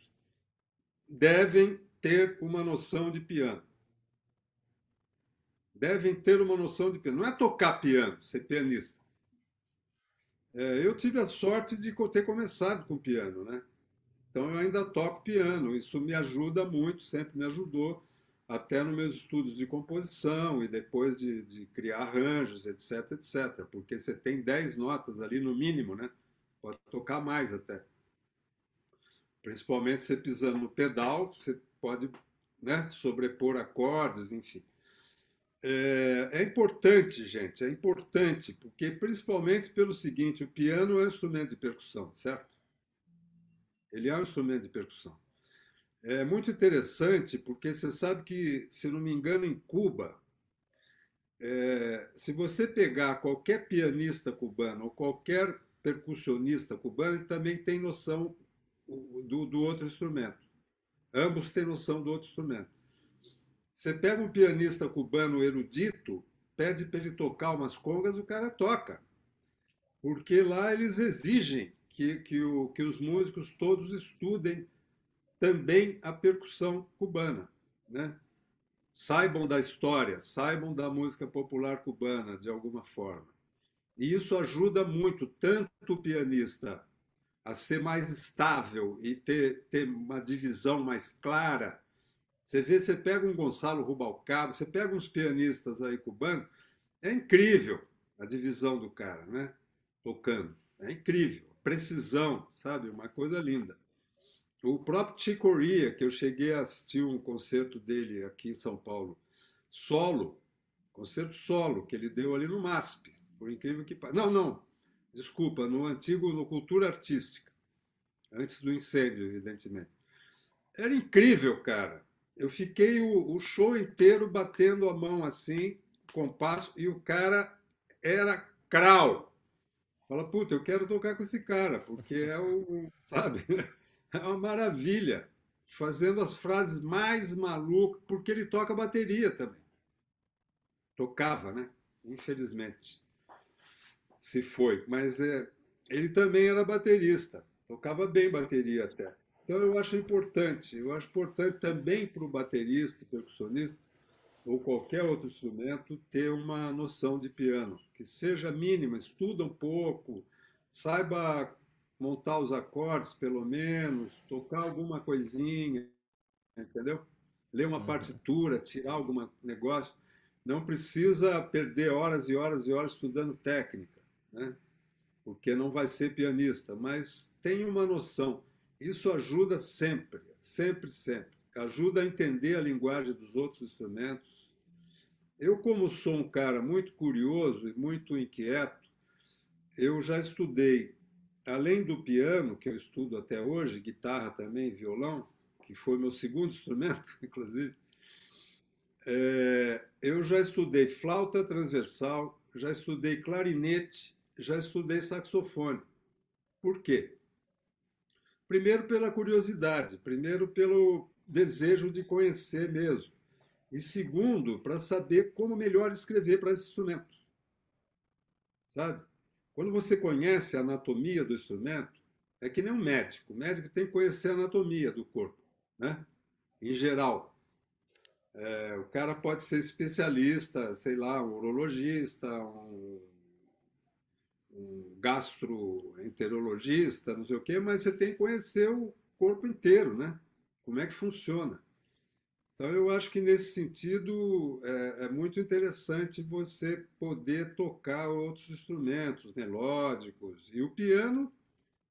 devem ter uma noção de piano. Devem ter uma noção de piano. Não é tocar piano, ser pianista. É, eu tive a sorte de ter começado com piano, né? Então eu ainda toco piano, isso me ajuda muito, sempre me ajudou, até nos meus estudos de composição e depois de, de criar arranjos, etc, etc. Porque você tem 10 notas ali no mínimo, né? Pode tocar mais até. Principalmente você pisando no pedal, você pode né, sobrepor acordes, enfim. É, é, importante, gente, é importante, porque principalmente pelo seguinte: o piano é um instrumento de percussão, certo? Ele é um instrumento de percussão. É muito interessante porque você sabe que, se não me engano, em Cuba, é, se você pegar qualquer pianista cubano ou qualquer percussionista cubano, ele também tem noção do, do outro instrumento. Ambos têm noção do outro instrumento. Você pega um pianista cubano erudito, pede para ele tocar umas congas, o cara toca. Porque lá eles exigem que, que, o, que os músicos todos estudem também a percussão cubana, né? Saibam da história, saibam da música popular cubana de alguma forma. E isso ajuda muito tanto o pianista a ser mais estável e ter, ter uma divisão mais clara. Você vê, você pega um Gonçalo Rubalcaba, você pega uns pianistas aí cubanos, é incrível a divisão do cara, né? Tocando. É incrível precisão, sabe? Uma coisa linda. O próprio Chico Corea, que eu cheguei a assistir um concerto dele aqui em São Paulo, solo, concerto solo, que ele deu ali no MASP, por incrível que pareça. Não, não, desculpa, no antigo, no Cultura Artística, antes do incêndio, evidentemente. Era incrível, cara. Eu fiquei o, o show inteiro batendo a mão assim, compasso, e o cara era crau. Fala, puta, eu quero tocar com esse cara, porque é o, sabe, *laughs* é uma maravilha. Fazendo as frases mais malucas, porque ele toca bateria também. Tocava, né? Infelizmente. Se foi. Mas é, ele também era baterista. Tocava bem bateria até. Então eu acho importante. Eu acho importante também para o baterista, percussionista, ou qualquer outro instrumento, ter uma noção de piano, que seja mínima, estuda um pouco, saiba montar os acordes, pelo menos, tocar alguma coisinha, entendeu? Ler uma uhum. partitura, tirar algum negócio. Não precisa perder horas e horas e horas estudando técnica, né? porque não vai ser pianista, mas tem uma noção. Isso ajuda sempre, sempre, sempre. Ajuda a entender a linguagem dos outros instrumentos, eu, como sou um cara muito curioso e muito inquieto, eu já estudei, além do piano, que eu estudo até hoje, guitarra também, violão, que foi meu segundo instrumento, *laughs* inclusive, é, eu já estudei flauta transversal, já estudei clarinete, já estudei saxofone. Por quê? Primeiro pela curiosidade, primeiro pelo desejo de conhecer mesmo. E segundo, para saber como melhor escrever para esse instrumento. Sabe? Quando você conhece a anatomia do instrumento, é que nem um médico. O médico tem que conhecer a anatomia do corpo, né? Em geral. É, o cara pode ser especialista, sei lá, um urologista, um, um gastroenterologista, não sei o quê, mas você tem que conhecer o corpo inteiro, né? Como é que funciona. Então, eu acho que nesse sentido é, é, muito interessante você poder tocar outros instrumentos melódicos. E o piano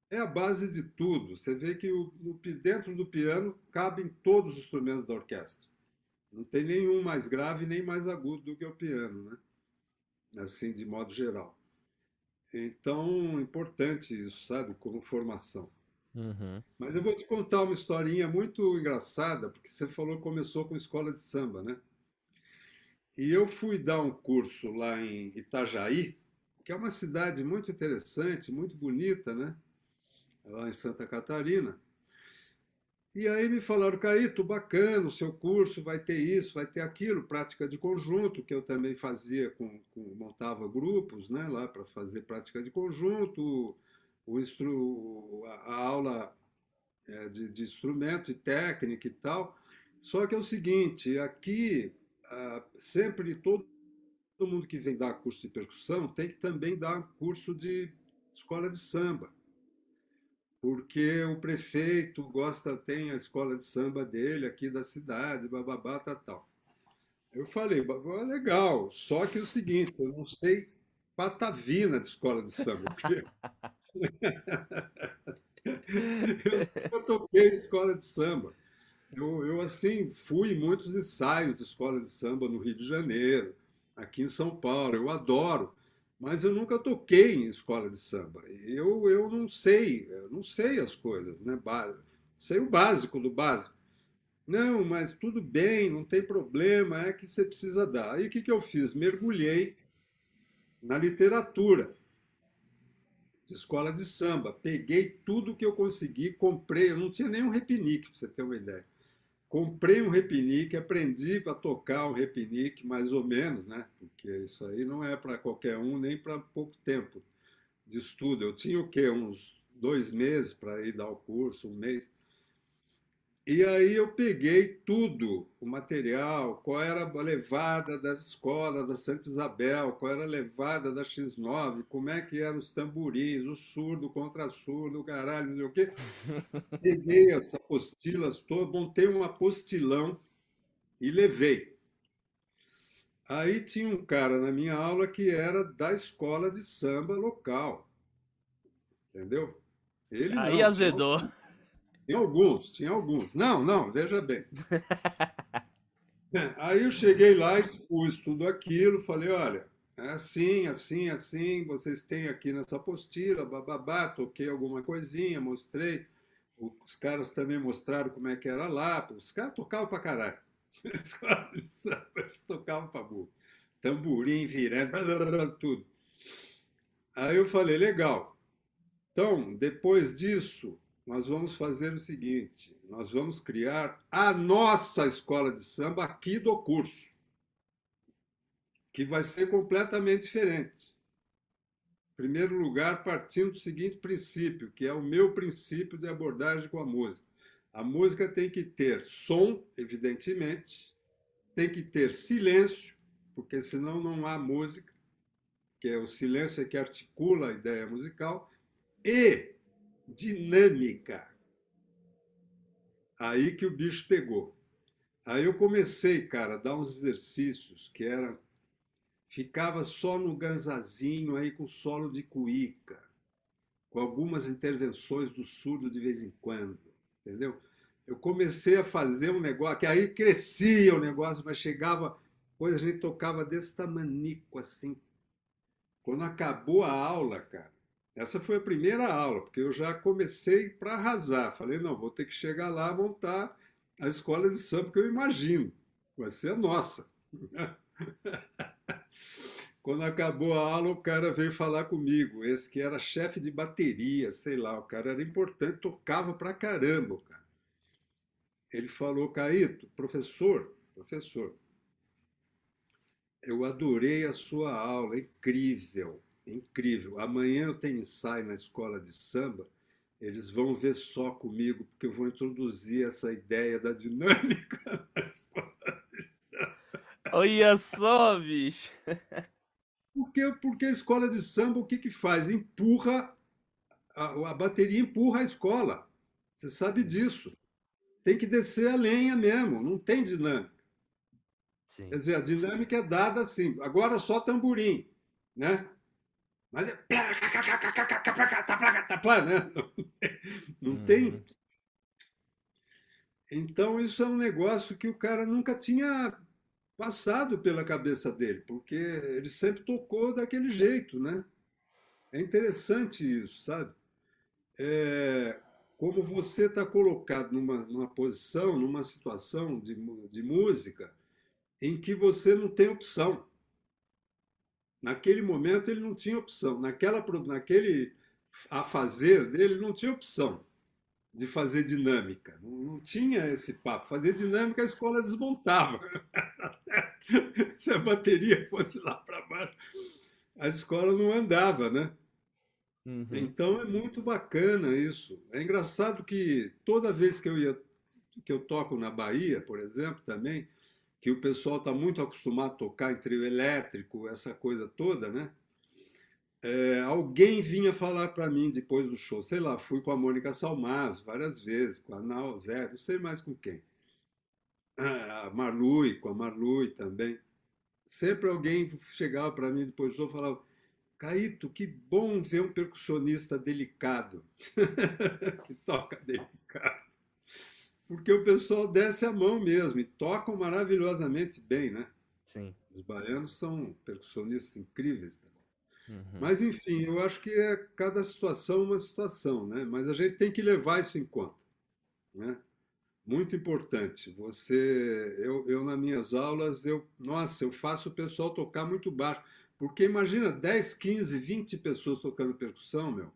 é a base de tudo. Você vê que o, no, dentro do piano cabem todos os instrumentos da orquestra. Não tem nenhum mais grave nem mais agudo do que o piano, né? Assim, de modo geral. Então, importante isso, sabe, como formação. Uhum. Mas eu vou te contar uma historinha muito engraçada, porque você falou que começou com escola de samba, né? E eu fui dar um curso lá em Itajaí, que é uma cidade muito interessante, muito bonita, né? Lá em Santa Catarina. E aí me falaram, Caíto, bacana, o seu curso vai ter isso, vai ter aquilo, prática de conjunto, que eu também fazia, com, com montava grupos né, lá para fazer prática de conjunto, o instru, a, aula é, de, de instrumento e técnica e tal. Só que é o seguinte, aqui sempre todo, todo mundo que vem dar curso de percussão tem que também dar curso de escola de samba porque o prefeito gosta, tem a escola de samba dele aqui da cidade, bababá, tal, tal. Eu falei, legal, só que é o seguinte, eu não sei patavina de escola de samba. Porque... eu, eu toquei escola de samba. Eu, eu, assim, fui em muitos ensaios de escola de samba no Rio de Janeiro, aqui em São Paulo, eu adoro mas eu nunca toquei em escola de samba. Eu, eu não sei, eu não sei as coisas, né? Sei o básico do básico. Não, mas tudo bem, não tem problema, é que você precisa dar. Aí o que, que eu fiz? Mergulhei na literatura de escola de samba. Peguei tudo que eu consegui, comprei, eu não tinha nenhum repinique, para você ter uma ideia. Comprei um repinique, aprendi a tocar o repinique, mais ou menos, né? Porque isso aí não é para qualquer um, nem para pouco tempo de estudo. Eu tinha o quê? Uns dois meses para ir dar o curso, um mês. E aí eu peguei tudo, o material, qual era a levada das escolas da Santa Isabel, qual era a levada da X9, como é que eram os tamborins, o surdo contra surdo, o caralho, não sei o quê. *laughs* Peguei as apostilas todas, montei um apostilão e levei. Aí tinha um cara na minha aula que era da escola de samba local. Entendeu? Ele aí não, azedou. Não, tinha alguns, tinha alguns. Não, não, veja bem. *laughs* Aí eu cheguei lá, expus tudo aquilo, falei, olha, é assim, assim, assim, vocês têm aqui nessa apostila, bababá, toquei alguma coisinha, mostrei. Os caras também mostraram como é que era lá. Os caras tocavam pra caralho. *laughs* Os caras tocavam pra burro. Tamborim, virando, tudo. Aí eu falei, legal. Então, depois disso, nós vamos fazer o seguinte: nós vamos criar a nossa escola de samba aqui do curso, que vai ser completamente diferente. Em primeiro lugar, partindo do seguinte princípio, que é o meu princípio de abordagem com a música. A música tem que ter som, evidentemente, tem que ter silêncio, porque senão não há música, que é o silêncio é que articula a ideia musical, e dinâmica. Aí que o bicho pegou. Aí eu comecei, cara, a dar uns exercícios que era ficava só no ganzazinho aí com solo de cuíca, com algumas intervenções do surdo de vez em quando, entendeu? Eu comecei a fazer um negócio que aí crescia o negócio, mas chegava, pois a gente tocava desse tamanico assim. Quando acabou a aula, cara, essa foi a primeira aula, porque eu já comecei para arrasar. Falei, não, vou ter que chegar lá montar a escola de samba que eu imagino. Vai ser a nossa. *laughs* Quando acabou a aula, o cara veio falar comigo, esse que era chefe de bateria, sei lá, o cara era importante, tocava pra caramba, cara. Ele falou, Caíto, professor, professor, eu adorei a sua aula, incrível incrível. Amanhã eu tenho ensaio na escola de samba. eles vão ver só comigo, porque eu vou introduzir essa ideia da dinâmica *laughs* na escola de samba. Olha só, bicho! Porque, porque a escola de samba o que, que faz? Empurra, a, a bateria empurra a escola. Você sabe disso. Tem que descer a lenha mesmo, não tem dinâmica. Sim. Quer dizer, a dinâmica é dada assim. Agora só tamborim, né? Mas é. Né? *laughs* Não tem. Uhum. Então, isso é um negócio que o cara nunca tinha passado pela cabeça dele, porque ele sempre tocou daquele jeito, né? É interessante isso, sabe? É, como você está colocado numa, numa posição, numa situação de, de música em que você não tem opção. Naquele momento ele não tinha opção. Naquela, naquele a fazer dele não tinha opção de fazer dinâmica. Não, não tinha esse papo. Fazer dinâmica a escola desmontava. *laughs* Se a bateria fosse lá para baixo, a escola não andava, né? Uhum. Então é muito bacana isso. É engraçado que toda vez que eu ia que eu toco na Bahia, por exemplo, também, que o pessoal está muito acostumado a tocar em trio elétrico, essa coisa toda, né? É, alguém vinha falar para mim depois do show, sei lá, fui com a Mônica Salmaz várias vezes, com a Nau Zé, não sei mais com quem. Ah, a Marlui, com a Marlui também. Sempre alguém chegava para mim depois do show e falava: Caíto, que bom ver um percussionista delicado, *laughs* que toca delicado porque o pessoal desce a mão mesmo e tocam maravilhosamente bem, né? Sim. Os baianos são percussionistas incríveis. Uhum. Mas, enfim, eu acho que é cada situação uma situação, né? Mas a gente tem que levar isso em conta, né? Muito importante. Você, eu, eu nas minhas aulas, eu, nossa, eu faço o pessoal tocar muito baixo, porque imagina 10, 15, 20 pessoas tocando percussão, meu,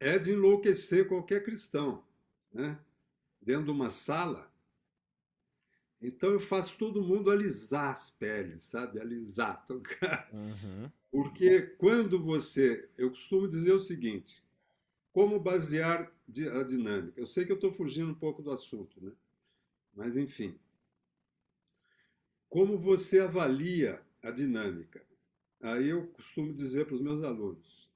é de enlouquecer qualquer cristão, né? Dentro de uma sala. Então eu faço todo mundo alisar as peles, sabe? Alisar, *laughs* tocar. Uhum. Porque quando você. Eu costumo dizer o seguinte: como basear a dinâmica? Eu sei que eu estou fugindo um pouco do assunto, né? Mas enfim. Como você avalia a dinâmica? Aí eu costumo dizer para os meus alunos: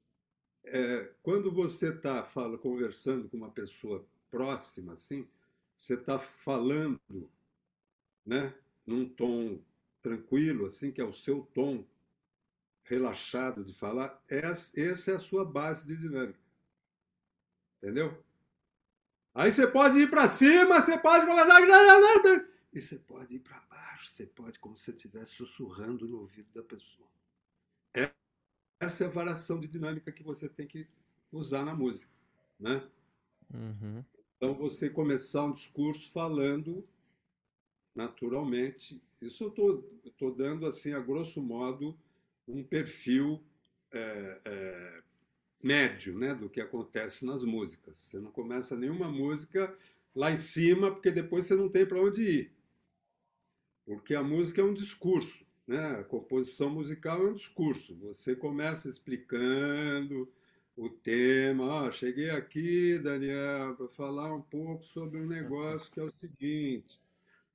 é, quando você está conversando com uma pessoa próxima, assim, você está falando, né, num tom tranquilo, assim, que é o seu tom relaxado de falar, essa é a sua base de dinâmica. Entendeu? Aí você pode ir para cima, você pode e você pode ir para baixo, você pode como se estivesse sussurrando no ouvido da pessoa. Essa é a variação de dinâmica que você tem que usar na música, né? Uhum. Então, você começar um discurso falando naturalmente. Isso eu estou dando, assim, a grosso modo, um perfil é, é, médio né, do que acontece nas músicas. Você não começa nenhuma música lá em cima, porque depois você não tem para onde ir. Porque a música é um discurso. Né? A composição musical é um discurso. Você começa explicando o tema. Cheguei aqui, Daniel, para falar um pouco sobre um negócio que é o seguinte.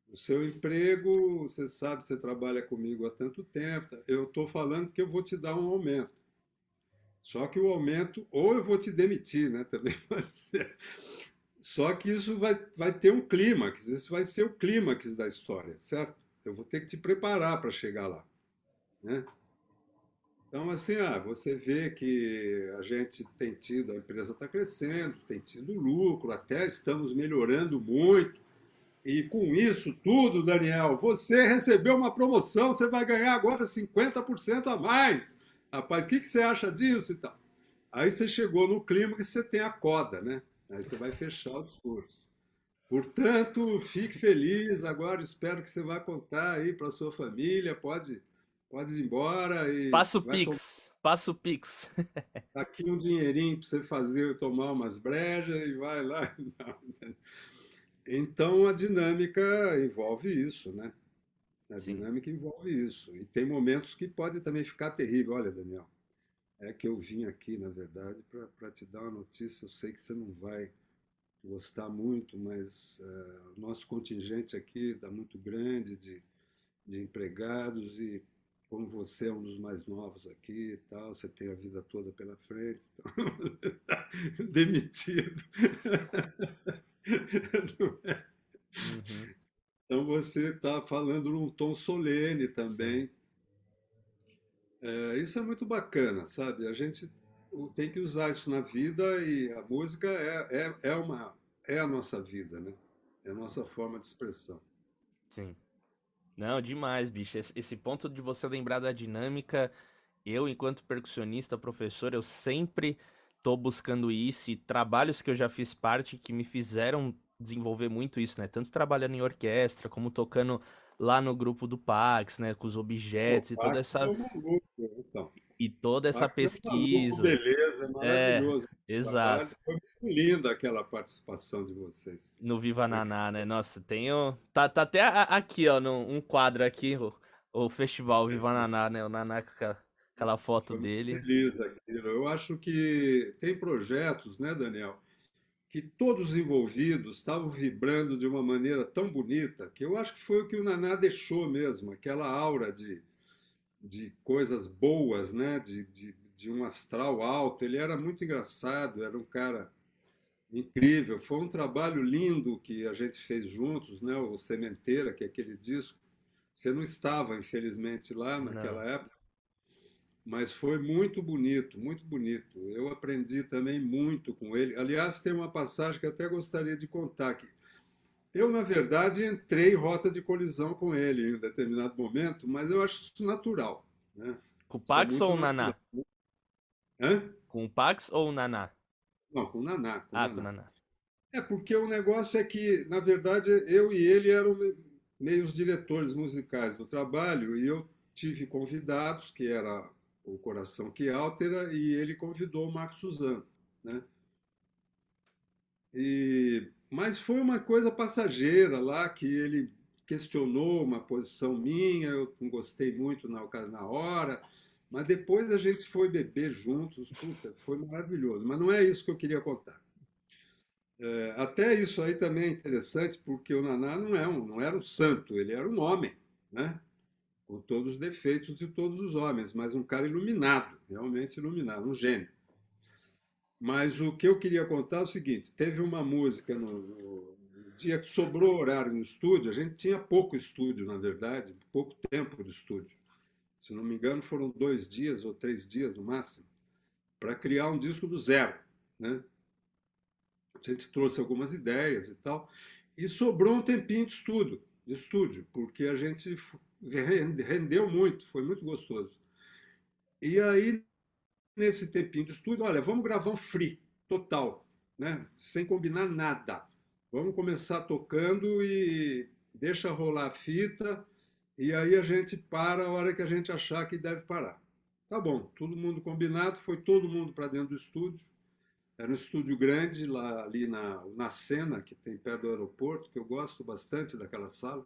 O seu emprego, você sabe, você trabalha comigo há tanto tempo. Eu estou falando que eu vou te dar um aumento. Só que o aumento, ou eu vou te demitir, né? *laughs* Também pode ser. Só que isso vai, vai ter um clímax, isso vai ser o clímax da história, certo? Eu vou ter que te preparar para chegar lá. Né? Então, assim, ah, você vê que a gente tem tido, a empresa está crescendo, tem tido lucro, até estamos melhorando muito. E com isso tudo, Daniel, você recebeu uma promoção, você vai ganhar agora 50% a mais. Rapaz, o que, que você acha disso e tal? Aí você chegou no clima que você tem a coda, né? Aí você vai fechar o discurso. Portanto, fique feliz. Agora espero que você vá contar aí para sua família. Pode Pode ir embora e. Passa o Pix. Tom... Passa o Pix. *laughs* Tá aqui um dinheirinho para você fazer, tomar umas brejas e vai lá. *laughs* Então a dinâmica envolve isso, né? A Sim. dinâmica envolve isso. E tem momentos que pode também ficar terrível. Olha, Daniel, é que eu vim aqui, na verdade, para te dar uma notícia. Eu sei que você não vai gostar muito, mas uh, o nosso contingente aqui está muito grande de, de empregados e como você é um dos mais novos aqui e tal, você tem a vida toda pela frente, então, *laughs* demitido. *laughs* É? Uhum. Então você está falando num tom solene também. É, isso é muito bacana, sabe? A gente tem que usar isso na vida e a música é, é, é, uma, é a nossa vida, né? É a nossa forma de expressão. Sim. Não, demais, bicho. Esse ponto de você lembrar da dinâmica, eu, enquanto percussionista, professor, eu sempre tô buscando isso e trabalhos que eu já fiz parte que me fizeram desenvolver muito isso, né? Tanto trabalhando em orquestra, como tocando lá no grupo do Pax, né? Com os objetos e toda essa. É então. E toda essa Pax pesquisa. É beleza, é maravilhoso. É, exato. Foi muito linda aquela participação de vocês. No Viva Naná, né? Nossa, tenho. Tá, tá até aqui, ó, num, um quadro aqui, o, o festival Viva Naná, né? O Naná com aquela foto dele. Feliz aquilo. Eu acho que tem projetos, né, Daniel? Que todos os envolvidos estavam vibrando de uma maneira tão bonita que eu acho que foi o que o Naná deixou mesmo, aquela aura de, de coisas boas, né? de, de, de um astral alto. Ele era muito engraçado, era um cara incrível. Foi um trabalho lindo que a gente fez juntos, né? o Sementeira, que é aquele disco. Você não estava, infelizmente, lá naquela não. época, mas foi muito bonito, muito bonito. Eu aprendi também muito com ele. Aliás, tem uma passagem que até gostaria de contar aqui. Eu, na verdade, entrei em rota de colisão com ele em um determinado momento, mas eu acho isso natural. Né? Com o Pax ou o Naná? Hã? Com o Pax ou o Naná? Não, com o Naná. Com ah, Naná. com o Naná. É, porque o negócio é que, na verdade, eu e ele eram meio os diretores musicais do trabalho, e eu tive convidados, que era o Coração que Altera, e ele convidou o Marcos Suzano. Né? E, mas foi uma coisa passageira lá, que ele questionou uma posição minha, eu não gostei muito na, na hora, mas depois a gente foi beber juntos, puta, foi maravilhoso. Mas não é isso que eu queria contar. É, até isso aí também é interessante, porque o Naná não, é um, não era um santo, ele era um homem, né? Com todos os defeitos de todos os homens, mas um cara iluminado, realmente iluminado, um gênio. Mas o que eu queria contar é o seguinte: teve uma música no, no, dia que sobrou horário no estúdio, a gente tinha pouco estúdio, na verdade, pouco tempo de estúdio. Se não me engano, foram dois dias ou três dias no máximo, para criar um disco do zero. Né? A gente trouxe algumas ideias e tal, e sobrou um tempinho de estúdio, de estúdio porque a gente rendeu muito, foi muito gostoso. E aí, nesse tempinho de estúdio, olha, vamos gravar um free, total, né? sem combinar nada. Vamos começar tocando e deixa rolar a fita, e aí a gente para a hora que a gente achar que deve parar. Tá bom, todo mundo combinado, foi todo mundo para dentro do estúdio. Era um estúdio grande lá ali na, na Sena, que tem perto do aeroporto, que eu gosto bastante daquela sala.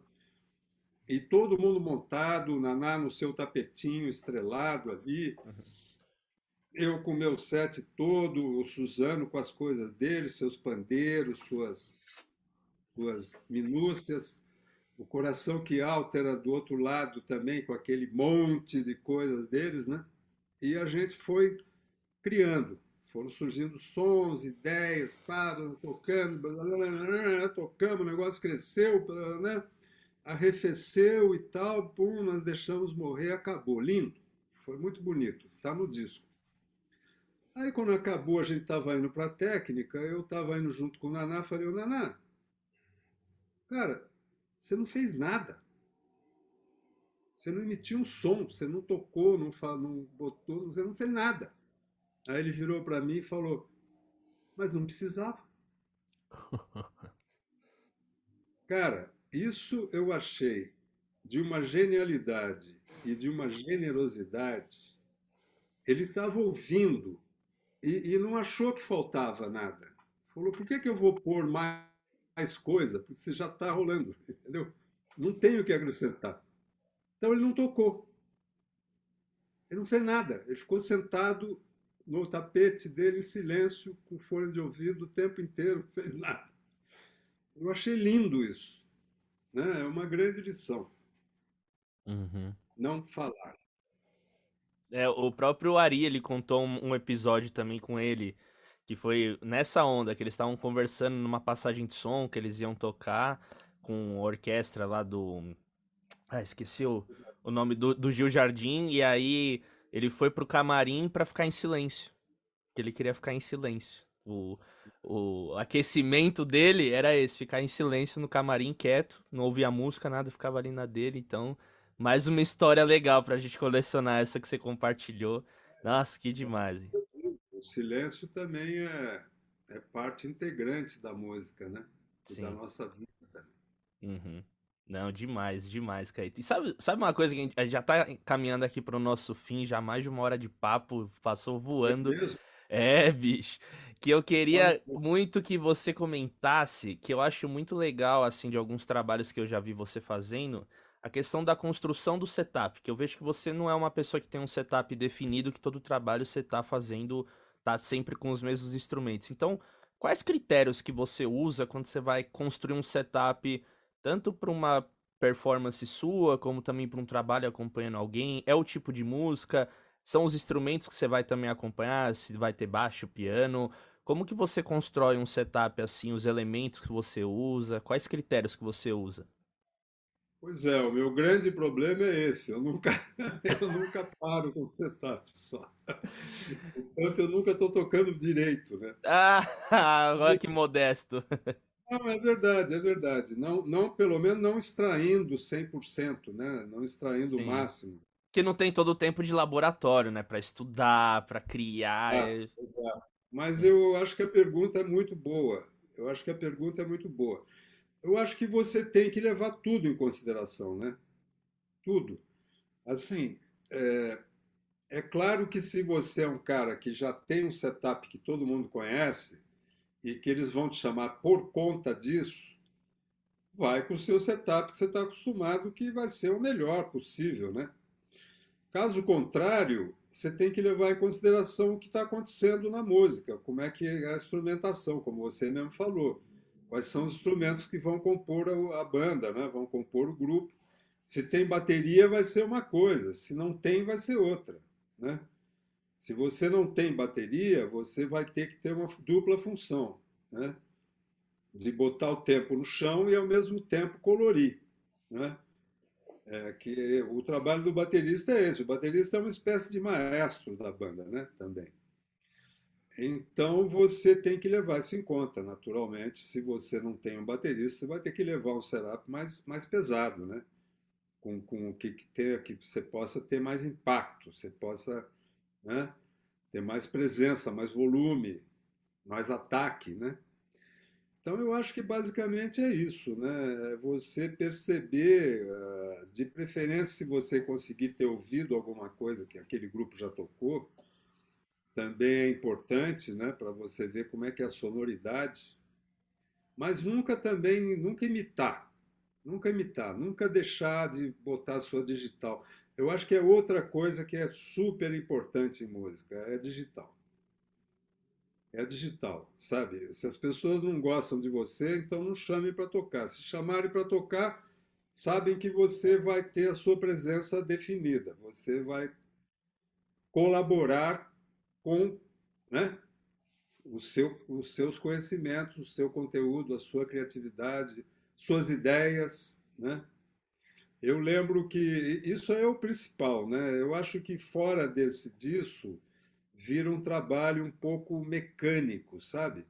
E todo mundo montado, o Naná no seu tapetinho estrelado ali. Uhum. Eu com meu set todo, o Suzano com as coisas dele, seus pandeiros, suas, suas minúcias. O coração que altera do outro lado também, com aquele monte de coisas deles, né? E a gente foi criando. Foram surgindo sons, ideias, pá, tocando, blá, blá, blá, tocamos, o negócio cresceu, né? Arrefeceu e tal, pum, nós deixamos morrer, acabou. Lindo, foi muito bonito, está no disco. Aí quando acabou, a gente estava indo para a técnica, eu estava indo junto com o Naná, falei, ô Naná, cara, você não fez nada. Você não emitiu um som, você não tocou, não, não botou, você não fez nada. Aí ele virou para mim e falou, mas não precisava. *laughs* Cara, isso eu achei de uma genialidade e de uma generosidade. Ele estava ouvindo e, e, não achou que faltava nada. Falou: por que, que eu vou pôr mais, mais coisa? Porque você já está rolando, *laughs* entendeu? Não tenho o que acrescentar. Então ele não tocou. Ele não fez nada. Ele ficou sentado no tapete dele, em silêncio, com fone de ouvido o tempo inteiro, não fez nada. Eu achei lindo isso. Né? É uma grande lição. Uhum. Não falar. É, o próprio Ari, ele contou um, um episódio também com ele, que foi nessa onda, que eles estavam conversando numa passagem de som que eles iam tocar com a orquestra lá do. Ah, esqueci o, o nome do, do Gil Jardim, e aí ele foi pro camarim para ficar em silêncio. Ele queria ficar em silêncio. O, o aquecimento dele era esse, ficar em silêncio no camarim quieto, não ouvia música, nada, ficava ali na dele, então mais uma história legal pra gente colecionar essa que você compartilhou. Nossa, que demais. Hein? O silêncio também é, é parte integrante da música, né? E Sim. da nossa vida também. Uhum. Não, demais, demais, Caíto. E sabe, sabe uma coisa que a gente já tá caminhando aqui pro nosso fim, já mais de uma hora de papo, passou voando. É, é bicho. Que eu queria muito que você comentasse, que eu acho muito legal, assim, de alguns trabalhos que eu já vi você fazendo, a questão da construção do setup, que eu vejo que você não é uma pessoa que tem um setup definido, que todo trabalho você está fazendo, tá sempre com os mesmos instrumentos. Então, quais critérios que você usa quando você vai construir um setup, tanto para uma performance sua, como também para um trabalho acompanhando alguém? É o tipo de música? São os instrumentos que você vai também acompanhar? Se vai ter baixo, piano? Como que você constrói um setup assim, os elementos que você usa? Quais critérios que você usa? Pois é, o meu grande problema é esse. Eu nunca, *laughs* eu nunca paro com setup só. Portanto, eu nunca estou tocando direito, né? *laughs* Ah, olha que modesto. Não, é verdade, é verdade. Não, não, pelo menos não extraindo 100%, né? Não extraindo Sim. o máximo. Que não tem todo o tempo de laboratório, né? Para estudar, para criar. Ah, é... Mas eu acho que a pergunta é muito boa. Eu acho que a pergunta é muito boa eu acho que você tem que levar tudo em consideração, né? Tudo. Assim, é, é claro que se você é um cara que já tem um setup que todo mundo conhece e que eles vão te chamar por conta disso, vai com o seu setup que você está acostumado, que vai ser o melhor possível, né? Caso contrário, você tem que levar em consideração o que está acontecendo na música, como é que é a instrumentação, como você mesmo falou quais são os instrumentos que vão compor a, banda, né? vão compor o grupo. Se tem bateria, vai ser uma coisa, se não tem, vai ser outra. Né? Se você não tem bateria, você vai ter que ter uma dupla função, né? de botar o tempo no chão e ao mesmo tempo colorir. Né? É que o trabalho do baterista é esse. O baterista é uma espécie de maestro da banda, né? Também. Então você tem que levar isso em conta, naturalmente. Se você não tem um baterista, você vai ter que levar um setup mais, mais pesado, né? Com, com o que, que, que você possa ter mais impacto, você possa né? ter mais presença, mais volume, mais ataque, né? Então eu acho que basicamente é isso, né? É você perceber, de preferência se você conseguir ter ouvido alguma coisa que aquele grupo já tocou, também é importante, né, para você ver como é que é a sonoridade, mas nunca também, nunca imitar, nunca imitar, nunca deixar de botar a sua digital. Eu acho que é outra coisa que é super importante em música, é digital. É digital, sabe? Se as pessoas não gostam de você, então não chame para tocar. Se chamarem para tocar, sabem que você vai ter a sua presença definida. Você vai colaborar com né, seu, os seus conhecimentos, o seu conteúdo, a sua criatividade, suas ideias. Né? Eu lembro que isso é o principal. Né? Eu acho que fora desse, disso vira um trabalho um pouco mecânico, sabe?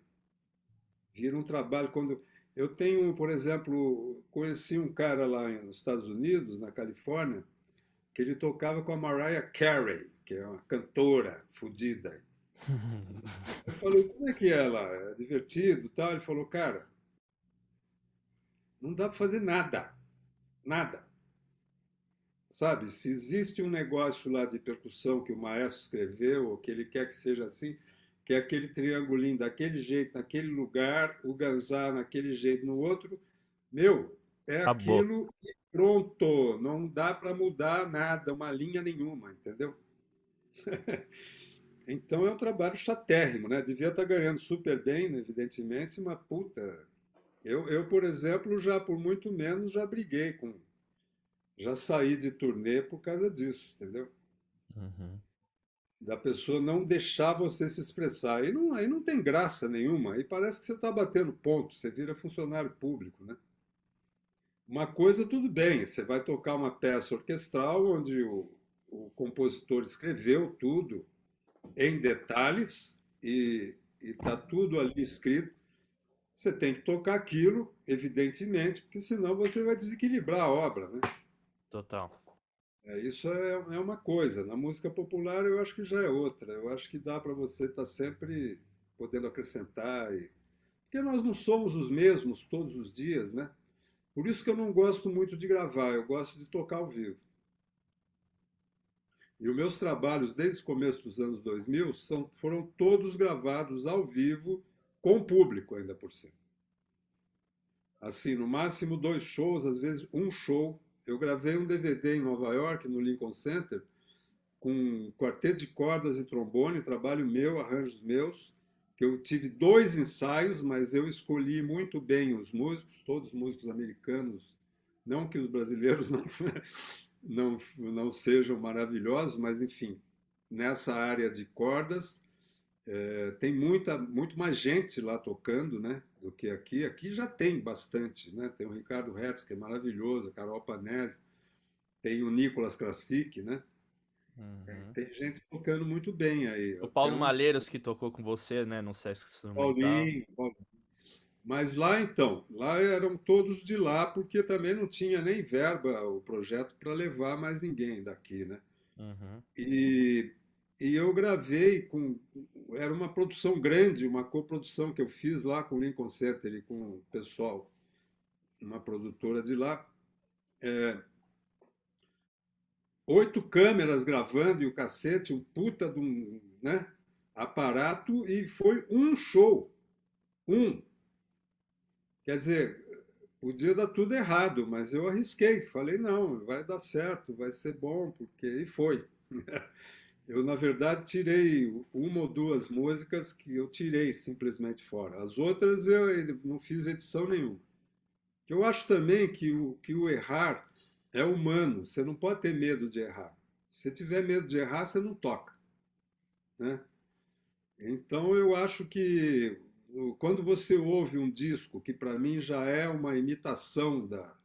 Vira um trabalho quando eu tenho, por exemplo, conheci um cara lá nos Estados Unidos, na Califórnia, que ele tocava com a Mariah Carey que é uma cantora fodida. Eu falei, como é que é lá? É divertido tal? Ele falou, cara, não dá para fazer nada. Nada. Sabe, se existe um negócio lá de percussão que o maestro escreveu, ou que ele quer que seja assim, que é aquele triangulinho daquele jeito, naquele lugar, o ganzar naquele jeito no outro, meu, é Acabou. aquilo e pronto. Não dá para mudar nada, uma linha nenhuma, entendeu? *laughs* Então é um trabalho chatérrimo, né? Devia estar ganhando super bem, né, evidentemente, mas puta. Eu, eu, por exemplo, já por muito menos já briguei com. Já saí de turnê por causa disso, entendeu? Uhum. Da pessoa não deixar você se expressar. Aí não, aí não tem graça nenhuma. Aí parece que você está batendo ponto, você vira funcionário público, né? Uma coisa, tudo bem, você vai tocar uma peça orquestral onde o, o compositor escreveu tudo em detalhes e está tudo ali escrito. Você tem que tocar aquilo, evidentemente, porque senão você vai desequilibrar a obra, né? Total. É, isso é, é uma coisa. Na música popular eu acho que já é outra. Eu acho que dá para você estar tá sempre podendo acrescentar. E... Porque nós não somos os mesmos todos os dias, né? Por isso que eu não gosto muito de gravar, eu gosto de tocar ao vivo. E os meus trabalhos, desde o começo dos anos 2000, são, foram todos gravados ao vivo, com público ainda por cima. Assim, no máximo dois shows, às vezes um show. Eu gravei um DVD em Nova York, no Lincoln Center, com quarteto de cordas e trombone, trabalho meu, arranjos meus, que eu tive dois ensaios, mas eu escolhi muito bem os músicos, todos músicos americanos, não que os brasileiros *laughs* não não, não sejam maravilhosos, mas enfim, nessa área de cordas é, tem muita, muito mais gente lá tocando, né, do que aqui. Aqui já tem bastante, né? Tem o Ricardo Hertz, que é maravilhoso, a Carol Panese, tem o Nicolas Krasik, né? Uhum. Tem gente tocando muito bem aí. O Paulo Malheiros que tocou com você, né, no Sesc Instrumental. Paulinho, Paulinho. Mas lá então, lá eram todos de lá, porque também não tinha nem verba o projeto para levar mais ninguém daqui, né? Uhum. E, e eu gravei com. Era uma produção grande, uma coprodução que eu fiz lá com o Lincoln Center e com o pessoal, uma produtora de lá. É, oito câmeras gravando e o cacete, um puta de um né, aparato, e foi um show. Um Quer dizer, podia dar tudo errado, mas eu arrisquei, falei, não, vai dar certo, vai ser bom, porque e foi. *laughs* Eu, na verdade, tirei uma ou duas músicas que eu tirei simplesmente fora. As outras eu não fiz edição nenhuma. Eu acho também que o, que o errar é humano, você não pode ter medo de errar. Se tiver medo de errar, você não toca. Né? Então eu acho que quando você ouve um disco que para mim já é uma imitação da,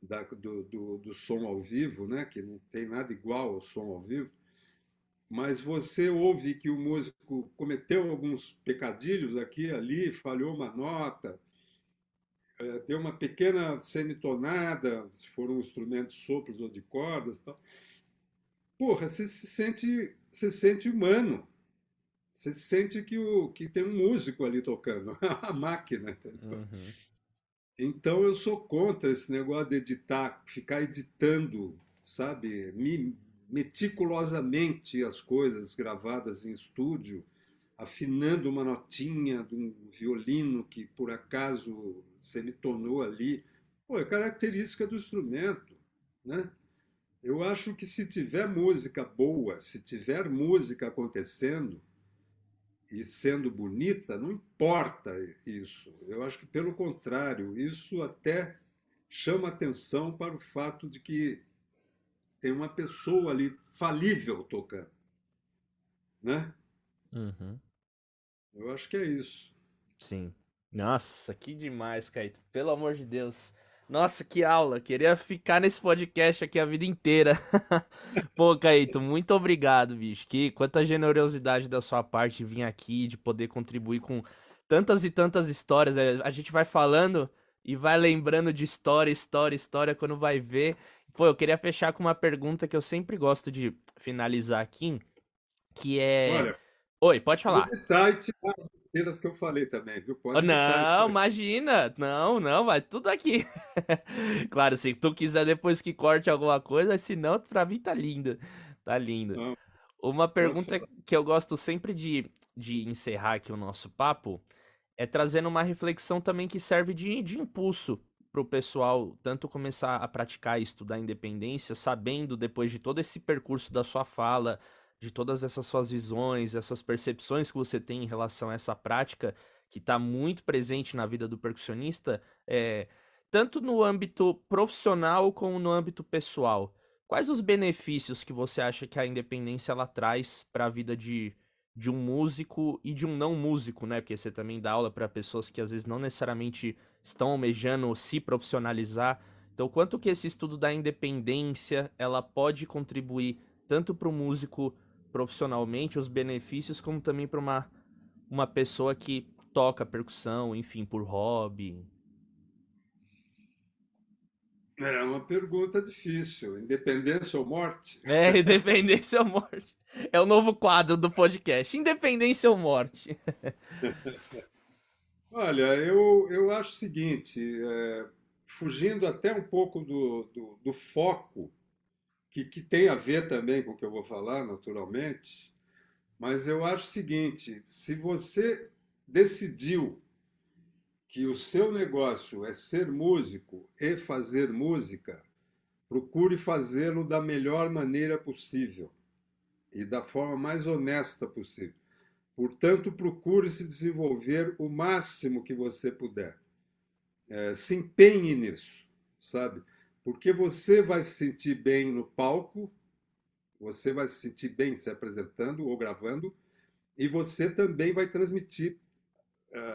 da do, do, do, som ao vivo, né, que não tem nada igual ao som ao vivo, mas você ouve que o músico cometeu alguns pecadilhos aqui ali, falhou uma nota, é, deu uma pequena semitonada, se for um instrumento sopros ou de cordas, tal. Porra, você se sente, se sente humano você sente que, o, que tem um músico ali tocando, *laughs* a máquina. Uhum. Então eu sou contra esse negócio de editar, ficar editando, sabe, meticulosamente as coisas gravadas em estúdio, afinando uma notinha de um violino que por acaso semitonou ali. Pô, é característica do instrumento, né? Eu acho que se tiver música boa, se tiver música acontecendo, e sendo bonita, não importa isso. Eu acho que, pelo contrário, isso até chama atenção para o fato de que tem uma pessoa ali falível tocando. Né? Uhum. Eu acho que é isso. Sim. Nossa, que demais, Caíto. Pelo amor de Deus. Nossa, que aula! Queria ficar nesse podcast aqui a vida inteira. *laughs* Pô, Caíto, muito obrigado, bicho. Que quanta generosidade da sua parte vir aqui, de poder contribuir com tantas e tantas histórias. É, a gente vai falando e vai lembrando de história, história, história quando vai ver. Pô, eu queria fechar com uma pergunta que eu sempre gosto de finalizar aqui, que é. Olha, Oi, pode falar. Tá, besteira que eu falei também, viu? Pode não, imagina. Não, não, vai tudo aqui. *laughs* claro, se tu quiser depois que corte alguma coisa, senão pra mim tá lindo. Tá lindo. Não. Uma pergunta que eu gosto sempre de, de encerrar aqui o nosso papo é trazendo uma reflexão também que serve de, de impulso para o pessoal tanto começar a praticar e estudar independência, sabendo depois de todo esse percurso da sua fala, de todas essas suas visões, essas percepções que você tem em relação a essa prática que está muito presente na vida do percussionista, é, tanto no âmbito profissional como no âmbito pessoal. Quais os benefícios que você acha que a independência ela traz para a vida de, de um músico e de um não músico, né? Porque você também dá aula para pessoas que às vezes não necessariamente estão almejando se profissionalizar. Então, quanto que esse estudo da independência ela pode contribuir tanto para o músico profissionalmente, os benefícios, como também para uma, uma pessoa que toca percussão, enfim, por hobby? É uma pergunta difícil. Independência ou morte? É, *laughs* independência ou morte. É o novo quadro do podcast. Independência ou morte? *laughs* Olha, eu, eu acho o seguinte, é, fugindo até um pouco do, do, do foco, que, que tem a ver também com o que eu vou falar, naturalmente, mas eu acho o seguinte: se você decidiu que o seu negócio é ser músico e fazer música, procure fazê-lo da melhor maneira possível e da forma mais honesta possível. Portanto, procure se desenvolver o máximo que você puder. É, se empenhe nisso, sabe? Porque você vai se sentir bem no palco, você vai se sentir bem se apresentando ou gravando, e você também vai transmitir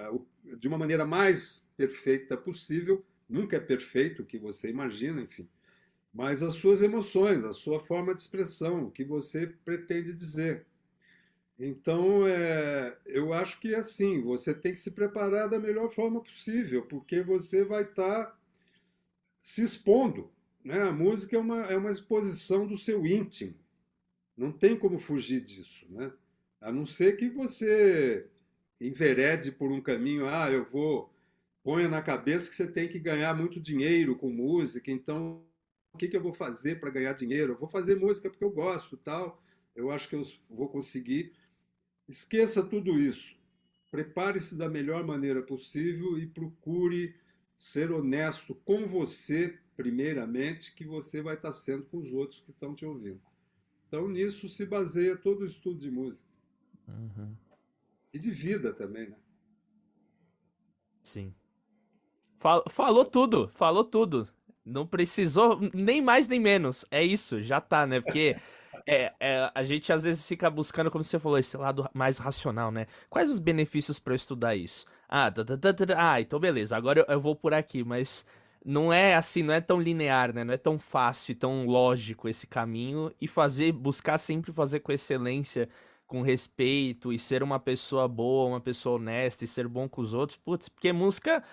uh, de uma maneira mais perfeita possível. Nunca é perfeito o que você imagina, enfim, mas as suas emoções, a sua forma de expressão, o que você pretende dizer. Então, é, eu acho que é assim, você tem que se preparar da melhor forma possível, porque você vai estar tá se expondo. Né? A música é uma, é uma exposição do seu íntimo. Não tem como fugir disso. Né? A não ser que você enverede por um caminho, ah, eu vou, ponha na cabeça que você tem que ganhar muito dinheiro com música, então o que, que eu vou fazer para ganhar dinheiro? Eu vou fazer música porque eu gosto, tal. Eu acho que eu vou conseguir. Esqueça tudo isso. Prepare-se da melhor maneira possível e procure ser honesto com você, primeiramente, que você vai estar sendo com os outros que estão te ouvindo. Então, nisso se baseia todo o estudo de música. Uhum. E de vida também, né? Sim. Falou tudo, falou tudo. Não precisou nem mais nem menos. É isso, já tá, né? Porque *laughs* é, é, a gente às vezes fica buscando, como você falou, esse lado mais racional, né? Quais os benefícios para estudar isso? Ah, tá, tá, tá, ah, então beleza, agora eu, eu, vou por aqui, mas não é assim, não é tão linear, né? Não é tão fácil, tão lógico esse caminho e fazer, buscar sempre fazer com excelência, com respeito e ser uma pessoa boa, uma pessoa honesta e ser bom com os outros, putz, porque música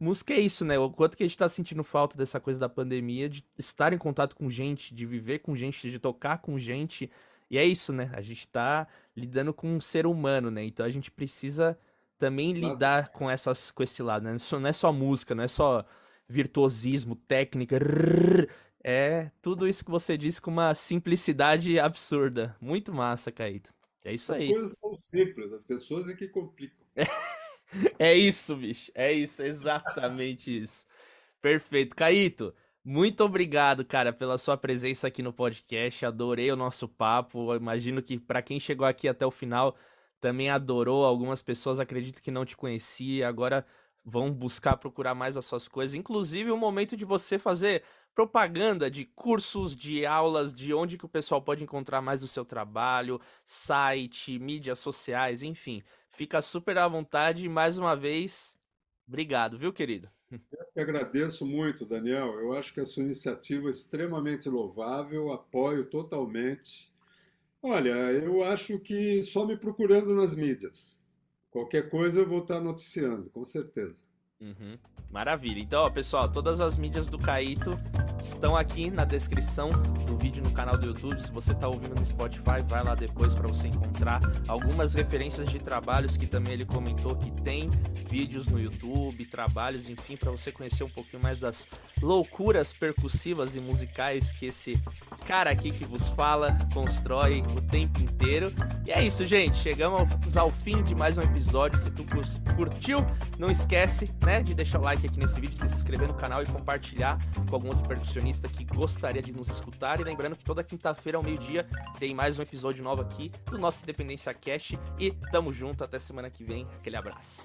música é isso, né? O quanto que a gente tá sentindo falta dessa coisa da pandemia, de estar em contato com gente, de viver com gente, de tocar com gente. E é isso, né? A gente tá lidando com um ser humano, né? Então a gente precisa também Sabe? lidar com, essas, com esse lado, né? Não é só música, não é só virtuosismo, técnica. É tudo isso que você disse com uma simplicidade absurda. Muito massa, Caíto. É isso as aí. As coisas são simples, as pessoas é que complicam. *laughs* *laughs* É isso, bicho. É isso, exatamente isso. Perfeito. Caíto, muito obrigado, cara, pela sua presença aqui no podcast. Adorei o nosso papo. Eu imagino que para quem chegou aqui até o final também adorou. Algumas pessoas acredito que não te conhecia, agora vão buscar procurar mais as suas coisas. Inclusive o momento de você fazer propaganda de cursos, de aulas, de onde que o pessoal pode encontrar mais do seu trabalho, site, mídias sociais, enfim. Fica super à vontade e mais uma vez, obrigado, viu, querido? Eu que agradeço muito, Daniel. Eu acho que a sua iniciativa é extremamente louvável, apoio totalmente. Olha, eu acho que só me procurando nas mídias. Qualquer coisa eu vou estar noticiando, com certeza. Uhum. Maravilha. Então, ó, pessoal, todas as mídias do Caíto estão aqui na descrição do vídeo no canal do YouTube. Se você está ouvindo no Spotify, vai lá depois para você encontrar algumas referências de trabalhos que também ele comentou que tem vídeos no YouTube, trabalhos, enfim, para você conhecer um pouquinho mais das loucuras percussivas e musicais que esse cara aqui que vos fala constrói o tempo inteiro. E é isso, gente. Chegamos ao fim de mais um episódio. Se tu curtiu, não esquece, né, de deixar o like aqui nesse vídeo, se inscrever no canal e compartilhar com algum outro percussionista que gostaria de nos escutar. E lembrando que toda quinta-feira ao meio-dia tem mais um episódio novo aqui do nosso Independência Cash. E tamo junto, até semana que vem. Aquele abraço.